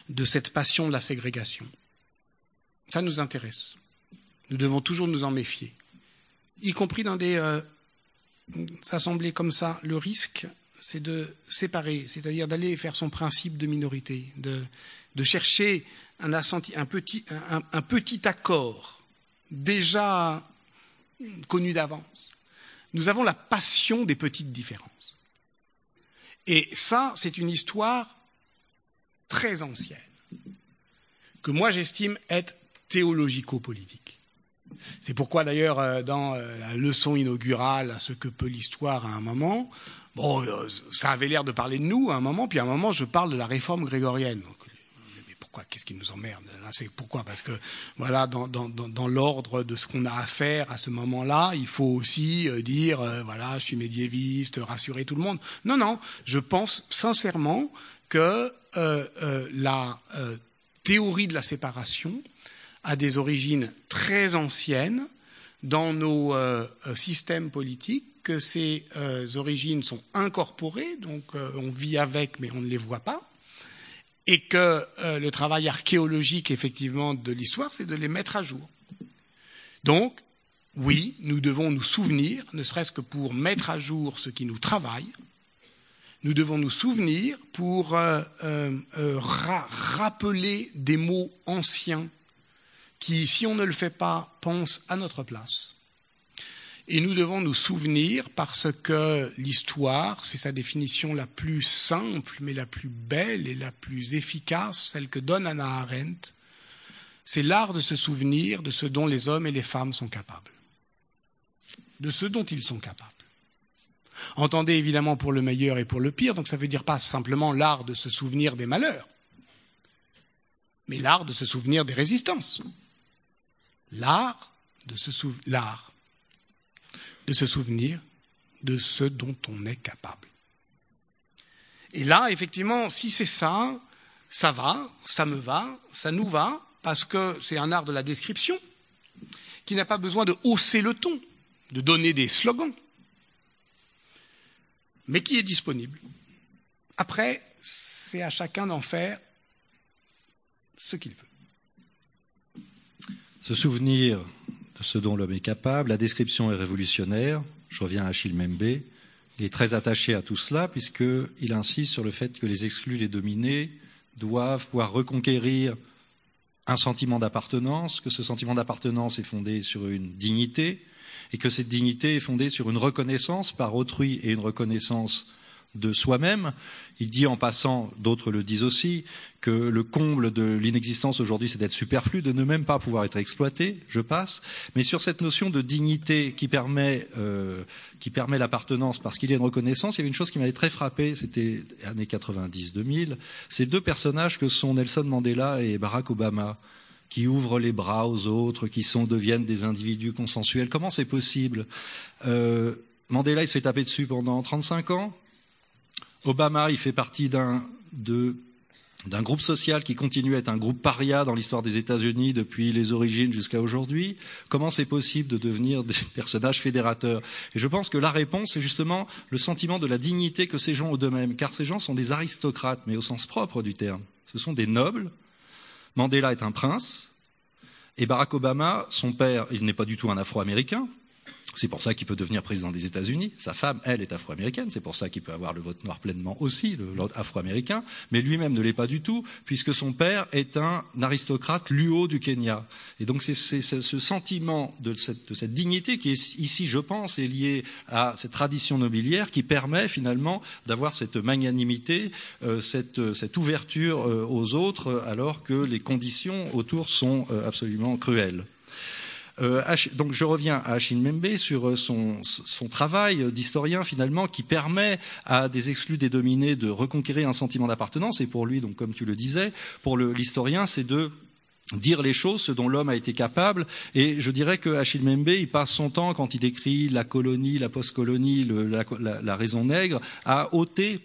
de cette passion de la ségrégation. Ça nous intéresse. Nous devons toujours nous en méfier, y compris dans des euh, assemblées comme ça. Le risque, c'est de séparer, c'est-à-dire d'aller faire son principe de minorité, de, de chercher un, un, petit, un petit accord déjà connu d'avance. Nous avons la passion des petites différences. Et ça, c'est une histoire très ancienne, que moi j'estime être théologico-politique. C'est pourquoi d'ailleurs dans la leçon inaugurale à ce que peut l'histoire à un moment, bon, ça avait l'air de parler de nous à un moment, puis à un moment je parle de la réforme grégorienne. Donc, pourquoi Qu'est-ce qui nous emmerde Là, c'est pourquoi? Parce que voilà, dans, dans, dans, l'ordre de ce qu'on a à faire à ce moment-là, il faut aussi euh, dire euh, voilà, je suis médiéviste, rassurer tout le monde. Non, non, je pense sincèrement que euh, euh, la euh, théorie de la séparation a des origines très anciennes dans nos euh, systèmes politiques, que ces euh, origines sont incorporées, donc euh, on vit avec mais on ne les voit pas, et que euh, le travail archéologique effectivement de l'histoire, c'est de les mettre à jour. Donc, oui, nous devons nous souvenir, ne serait-ce que pour mettre à jour ce qui nous travaille, nous devons nous souvenir pour euh, euh, euh, ra rappeler des mots anciens qui, si on ne le fait pas, pensent à notre place. Et nous devons nous souvenir parce que l'histoire, c'est sa définition la plus simple, mais la plus belle et la plus efficace, celle que donne Anna Arendt, c'est l'art de se souvenir de ce dont les hommes et les femmes sont capables, de ce dont ils sont capables. Entendez évidemment pour le meilleur et pour le pire, donc ça veut dire pas simplement l'art de se souvenir des malheurs, mais l'art de se souvenir des résistances. L'art de se l'art de se souvenir de ce dont on est capable. Et là, effectivement, si c'est ça, ça va, ça me va, ça nous va, parce que c'est un art de la description qui n'a pas besoin de hausser le ton, de donner des slogans, mais qui est disponible. Après, c'est à chacun d'en faire ce qu'il veut. Souvenir de ce dont l'homme est capable, la description est révolutionnaire. Je reviens à Achille Membe. Il est très attaché à tout cela puisqu'il insiste sur le fait que les exclus, les dominés doivent pouvoir reconquérir un sentiment d'appartenance, que ce sentiment d'appartenance est fondé sur une dignité, et que cette dignité est fondée sur une reconnaissance par autrui et une reconnaissance de soi-même. Il dit en passant, d'autres le disent aussi, que le comble de l'inexistence aujourd'hui, c'est d'être superflu, de ne même pas pouvoir être exploité. Je passe. Mais sur cette notion de dignité qui permet, euh, qui permet l'appartenance, parce qu'il y a une reconnaissance, il y avait une chose qui m'avait très frappé, c'était années 90-2000, ces deux personnages que sont Nelson Mandela et Barack Obama qui ouvrent les bras aux autres, qui sont, deviennent des individus consensuels. Comment c'est possible? Euh, Mandela, il se fait taper dessus pendant 35 ans. Obama, il fait partie d'un groupe social qui continue à être un groupe paria dans l'histoire des États-Unis depuis les origines jusqu'à aujourd'hui. Comment c'est possible de devenir des personnages fédérateurs? Et je pense que la réponse est justement le sentiment de la dignité que ces gens ont d'eux-mêmes, car ces gens sont des aristocrates, mais au sens propre du terme. Ce sont des nobles. Mandela est un prince. Et Barack Obama, son père, il n'est pas du tout un Afro-Américain, c'est pour ça qu'il peut devenir président des États-Unis. Sa femme, elle, est afro-américaine. C'est pour ça qu'il peut avoir le vote noir pleinement aussi, le vote afro-américain. Mais lui-même ne l'est pas du tout, puisque son père est un aristocrate luo du Kenya. Et donc c'est ce sentiment de cette, dignité qui est ici, je pense, est lié à cette tradition nobiliaire qui permet finalement d'avoir cette magnanimité, euh, cette, cette, ouverture euh, aux autres, alors que les conditions autour sont euh, absolument cruelles. Euh, donc je reviens à Achille Membe sur euh, son, travail d'historien finalement qui permet à des exclus, des dominés de reconquérir un sentiment d'appartenance. Et pour lui, donc comme tu le disais, pour l'historien, c'est de dire les choses, ce dont l'homme a été capable. Et je dirais que Achille Membe, il passe son temps, quand il décrit la colonie, la post-colonie, la, la, raison nègre, à ôter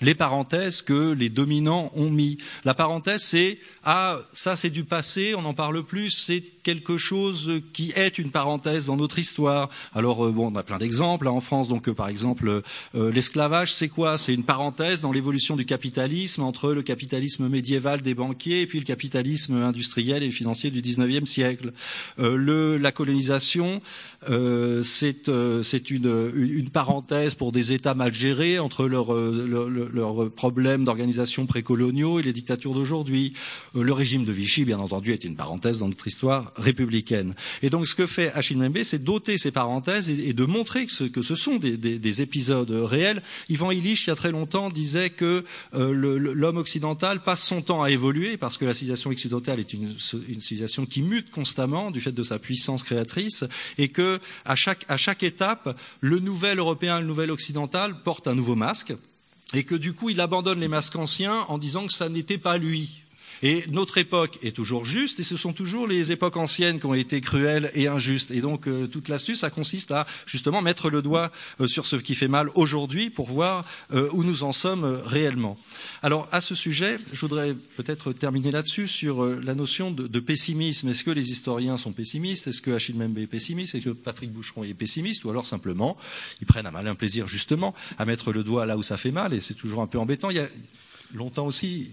les parenthèses que les dominants ont mis. La parenthèse, c'est ah ça c'est du passé, on n'en parle plus, c'est quelque chose qui est une parenthèse dans notre histoire. Alors euh, bon, on a plein d'exemples hein, en France. Donc euh, par exemple, euh, l'esclavage, c'est quoi? C'est une parenthèse dans l'évolution du capitalisme entre le capitalisme médiéval des banquiers et puis le capitalisme industriel et financier du 19e siècle. Le, la colonisation, c'est une, une, parenthèse pour des États mal gérés entre leur problèmes d'organisation précoloniaux et les dictatures d'aujourd'hui. Le régime de Vichy, bien entendu, est une parenthèse dans notre histoire républicaine. Et donc ce que fait Achille Mbembe, c'est doter ces parenthèses et, de montrer que ce, que ce sont des, des, des, épisodes réels. Ivan Illich, il y a très longtemps, disait que euh, l'homme occidental passe son temps à évoluer parce que la civilisation occidentale est une, une, civilisation qui mute constamment du fait de sa puissance créatrice et que à chaque, à chaque étape, le nouvel européen, le nouvel occidental porte un nouveau masque et que du coup il abandonne les masques anciens en disant que ça n'était pas lui. Et notre époque est toujours juste, et ce sont toujours les époques anciennes qui ont été cruelles et injustes. Et donc euh, toute l'astuce, ça consiste à justement mettre le doigt euh, sur ce qui fait mal aujourd'hui pour voir euh, où nous en sommes réellement. Alors à ce sujet, je voudrais peut-être terminer là-dessus sur la notion de, de pessimisme. Est-ce que les historiens sont pessimistes? Est-ce que Achille Membe est pessimiste? Est-ce que Patrick Boucheron est pessimiste? Ou alors simplement, ils prennent un malin plaisir justement à mettre le doigt là où ça fait mal, et c'est toujours un peu embêtant. Il y a longtemps aussi,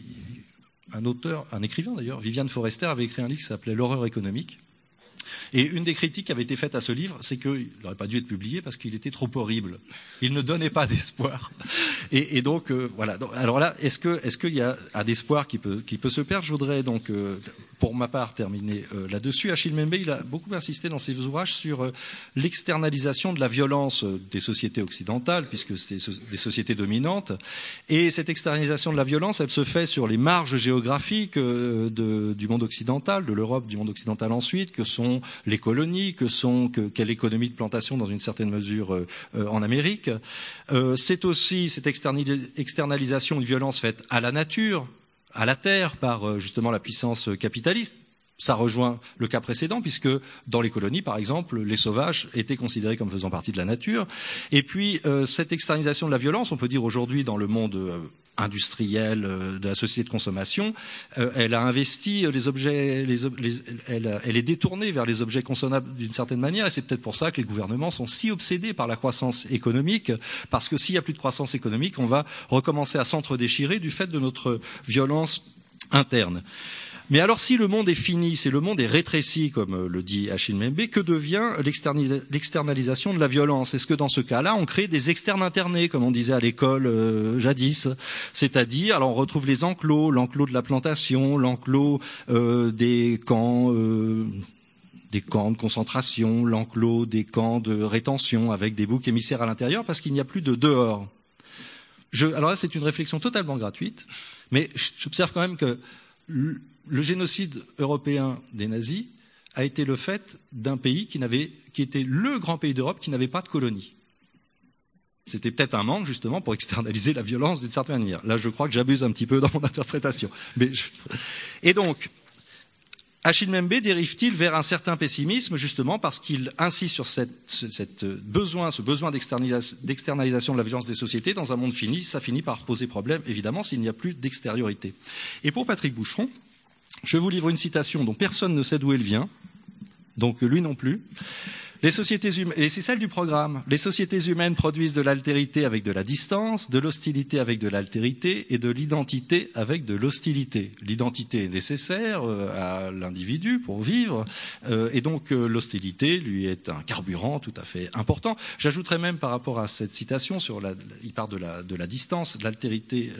un auteur, un écrivain d'ailleurs, Viviane Forester, avait écrit un livre qui s'appelait L'horreur économique. Et une des critiques qui avait été faite à ce livre, c'est qu'il n'aurait pas dû être publié parce qu'il était trop horrible. Il ne donnait pas d'espoir. Et, donc voilà. alors là, est-ce est-ce qu'il y a un espoir qui peut qui peut se perdre? Je voudrais donc pour ma part terminer euh, là-dessus. Achille Membe, il a beaucoup insisté dans ses ouvrages sur euh, l'externalisation de la violence euh, des sociétés occidentales, puisque c'est des sociétés dominantes. Et cette externalisation de la violence, elle se fait sur les marges géographiques de, du monde occidental, de l'Europe, du monde occidental ensuite, que sont les colonies, que sont que, quelle économie de plantation dans une certaine mesure en Amérique. c'est aussi cette externalisation de violence faite à la nature, à la terre par euh, justement la puissance capitaliste. Ça rejoint le cas précédent, puisque dans les colonies, par exemple, les sauvages étaient considérés comme faisant partie de la nature. Et puis, euh, cette externalisation de la violence, on peut dire aujourd'hui dans le monde euh, industriel de la société de consommation, elle a investi les objets, elle, elle, est détournée vers les objets consommables d'une certaine manière, et c'est peut-être pour ça que les gouvernements sont si obsédés par la croissance économique, parce que s'il n'y a plus de croissance économique, on va recommencer à s'entre-déchirer du fait de notre violence interne. Mais alors si le monde est fini, si le monde est rétréci, comme euh, le dit Achille Membe, que devient l'externalisation de la violence? Est-ce que dans ce cas-là, on crée des externes internés, comme on disait à l'école euh, jadis? C'est-à-dire, alors on retrouve les enclos, l'enclos de la plantation, l'enclos euh, des camps des camps de concentration, l'enclos des camps de rétention avec des boucs émissaires à l'intérieur parce qu'il n'y a plus de dehors. Je, alors là, c'est une réflexion totalement gratuite, mais j'observe quand même que le génocide européen des nazis a été le fait d'un pays qui, était le grand pays d'Europe qui n'avait pas de colonie. C'était peut-être un manque justement pour externaliser la violence d'une certaine manière. Là, je crois que j'abuse un petit peu dans mon interprétation. Et donc, Achille Membe dérive-t-il vers un certain pessimisme justement parce qu'il insiste sur ce besoin d'externalisation de la violence des sociétés dans un monde fini, ça finit par poser problème évidemment s'il n'y a plus d'extériorité. Et pour Patrick Boucheron, je vous livre une citation dont personne ne sait d'où elle vient, donc lui non plus. Les sociétés humaines, et c'est celle du programme, les sociétés humaines produisent de l'altérité avec de la distance, de l'hostilité avec de l'altérité et de l'identité avec de l'hostilité. L'identité est nécessaire euh, à l'individu pour vivre, euh, et donc euh, l'hostilité lui est un carburant tout à fait important. J'ajouterais même par rapport à cette citation sur la, il part de la, de la distance, l'altérité,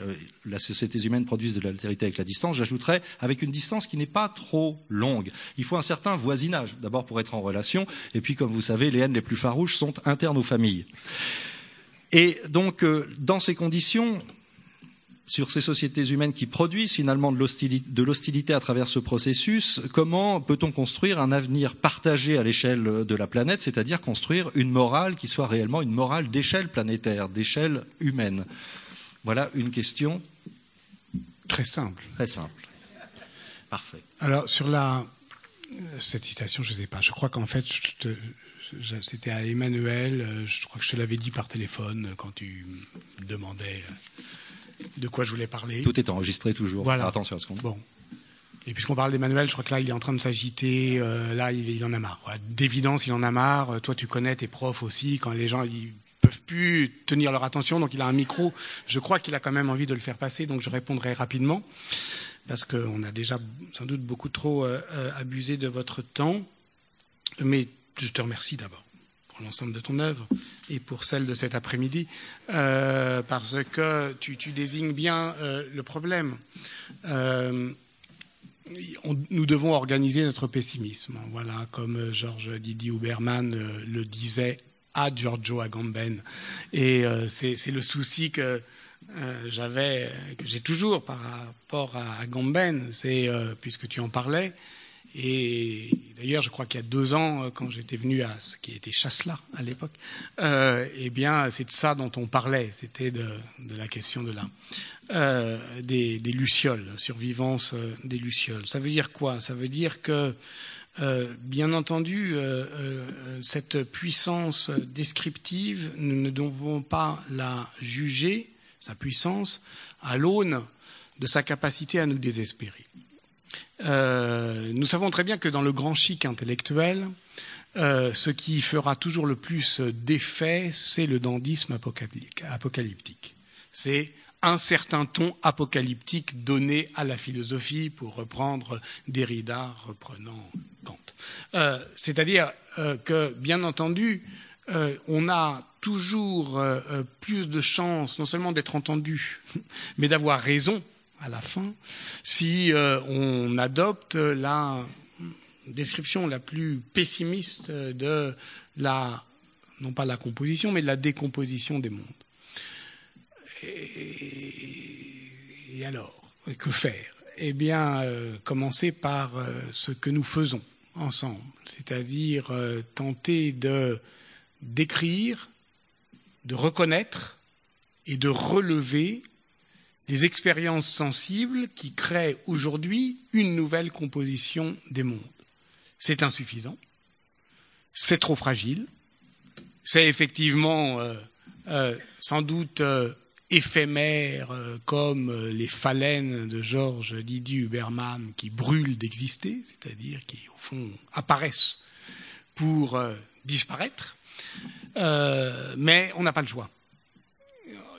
les sociétés humaines produisent de l'altérité avec la distance, j'ajouterais avec une distance qui n'est pas trop longue. Il faut un certain voisinage, d'abord pour être en relation, et puis comme comme vous savez, les haines les plus farouches sont internes aux familles. Et donc, euh, dans ces conditions, sur ces sociétés humaines qui produisent finalement de l'hostilité à travers ce processus, comment peut-on construire un avenir partagé à l'échelle de la planète, c'est-à-dire construire une morale qui soit réellement une morale d'échelle planétaire, d'échelle humaine? Voilà une question. Très simple. Très simple. Parfait. Alors, sur la, cette citation, je ne sais pas. Je crois qu'en fait, c'était à Emmanuel. Euh, je crois que je te l'avais dit par téléphone euh, quand tu me demandais euh, de quoi je voulais parler. Tout est enregistré toujours. Voilà. Attention à ce qu'on. Bon. Et puisqu'on parle d'Emmanuel, je crois que là, il est en train de s'agiter. là, il, en a marre. D'évidence, il en a marre. Toi, tu connais tes profs aussi. Quand les gens ils peuvent plus tenir leur attention, donc il a un micro. Je crois qu'il a quand même envie de le faire passer, donc je répondrai rapidement parce qu'on a déjà sans doute beaucoup trop euh, euh, abusé de votre temps. Mais je te remercie d'abord pour l'ensemble de ton œuvre et pour celle de cet après-midi, euh, parce que tu, désignes bien le problème. Nous devons organiser notre pessimisme. Voilà, comme Georges Didier Huberman le disait à Giorgio Agamben. Et c'est le souci que j'avais, que j'ai toujours par rapport à, Gamben, c'est euh, puisque tu en parlais. Et d'ailleurs, je crois qu'il y a deux ans, euh, quand j'étais venu à ce qui était Chasselas à l'époque, eh bien, c'est de ça dont on parlait. C'était de, de, la question de la des, des, lucioles, survivance des lucioles. Ça veut dire quoi? Ça veut dire que bien entendu, cette puissance descriptive, nous ne devons pas la juger sa puissance, à l'aune de sa capacité à nous désespérer. Euh, nous savons très bien que dans le grand chic intellectuel, euh, ce qui fera toujours le plus d'effet, c'est le dandisme apocalyptique. C'est un certain ton apocalyptique donné à la philosophie, pour reprendre Derrida, reprenant Kant. Euh, C'est-à-dire que, bien entendu, euh, on a toujours euh, euh, plus de chances non seulement d'être entendu, mais d'avoir raison à la fin si on adopte la description la plus pessimiste de la non pas la composition mais de la décomposition des mondes. Et, alors, que faire? Eh bien, commencer par ce que nous faisons ensemble, c'est-à-dire tenter de d'écrire, de reconnaître et de relever des expériences sensibles qui créent aujourd'hui une nouvelle composition des mondes. C'est insuffisant, c'est trop fragile, c'est effectivement euh, euh, sans doute euh, éphémère comme les phalènes de Georges Didier Huberman qui brûlent d'exister, c'est-à-dire qui au fond apparaissent pour disparaître, euh, mais on n'a pas le choix.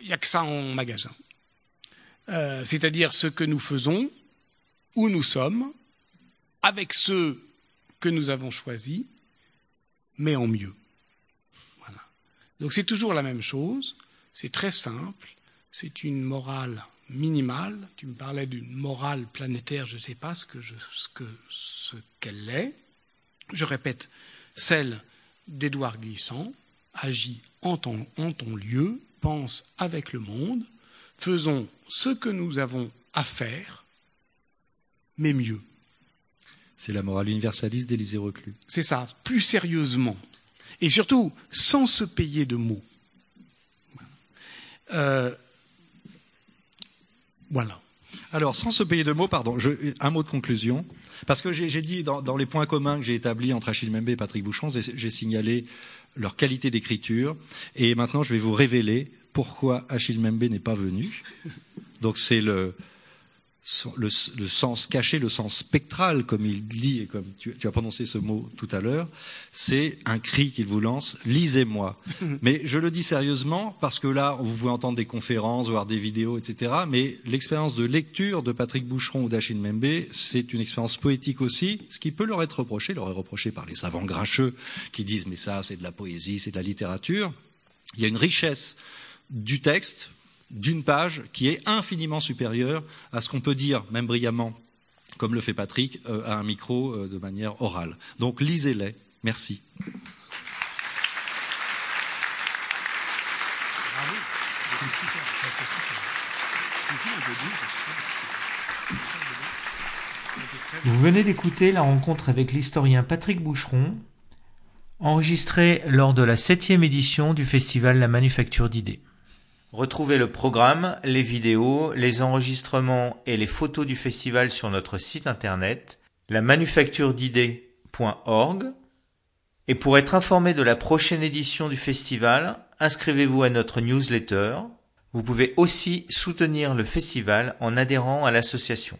Il n'y a que ça en magasin. Euh, c'est-à-dire ce que nous faisons, où nous sommes, avec ceux que nous avons choisis, mais en mieux. Voilà. Donc c'est toujours la même chose, c'est très simple, c'est une morale minimale. Tu me parlais d'une morale planétaire, je ne sais pas ce que ce que ce qu'elle est. Je répète, celle d'Édouard Glissant, agit en ton, en ton lieu, pense avec le monde, faisons ce que nous avons à faire, mais mieux. C'est la morale universaliste d'Élisée Reclus. C'est ça, plus sérieusement. Et surtout, sans se payer de mots. Euh, voilà. Alors, sans se payer de mots, pardon, un mot de conclusion. Parce que j'ai dit dans, les points communs que j'ai établis entre Achille Mbembe et Patrick Bouchon, j'ai signalé leur qualité d'écriture. Et maintenant, je vais vous révéler pourquoi Achille Mbembe n'est pas venu. Donc c'est le, le, sens caché, le sens spectral, comme il dit et comme tu, as prononcé ce mot tout à l'heure, c'est un cri qu'il vous lance lisez-moi. mais je le dis sérieusement parce que là, vous pouvez entendre des conférences, voir des vidéos, etc. Mais l'expérience de lecture de Patrick Boucheron ou d'Achille Membe, c'est une expérience poétique aussi, ce qui peut leur être reproché, leur est reproché par les savants grincheux qui disent mais ça, c'est de la poésie, c'est de la littérature. Il y a une richesse du texte, d'une page qui est infiniment supérieure à ce qu'on peut dire, même brillamment, comme le fait Patrick, euh, à un micro euh, de manière orale. Donc lisez-les. Merci. Vous venez d'écouter la rencontre avec l'historien Patrick Boucheron, enregistrée lors de la septième édition du festival La Manufacture d'idées. Retrouvez le programme, les vidéos, les enregistrements et les photos du festival sur notre site internet lamanufacturedidées.org et pour être informé de la prochaine édition du festival, inscrivez-vous à notre newsletter. Vous pouvez aussi soutenir le festival en adhérant à l'association.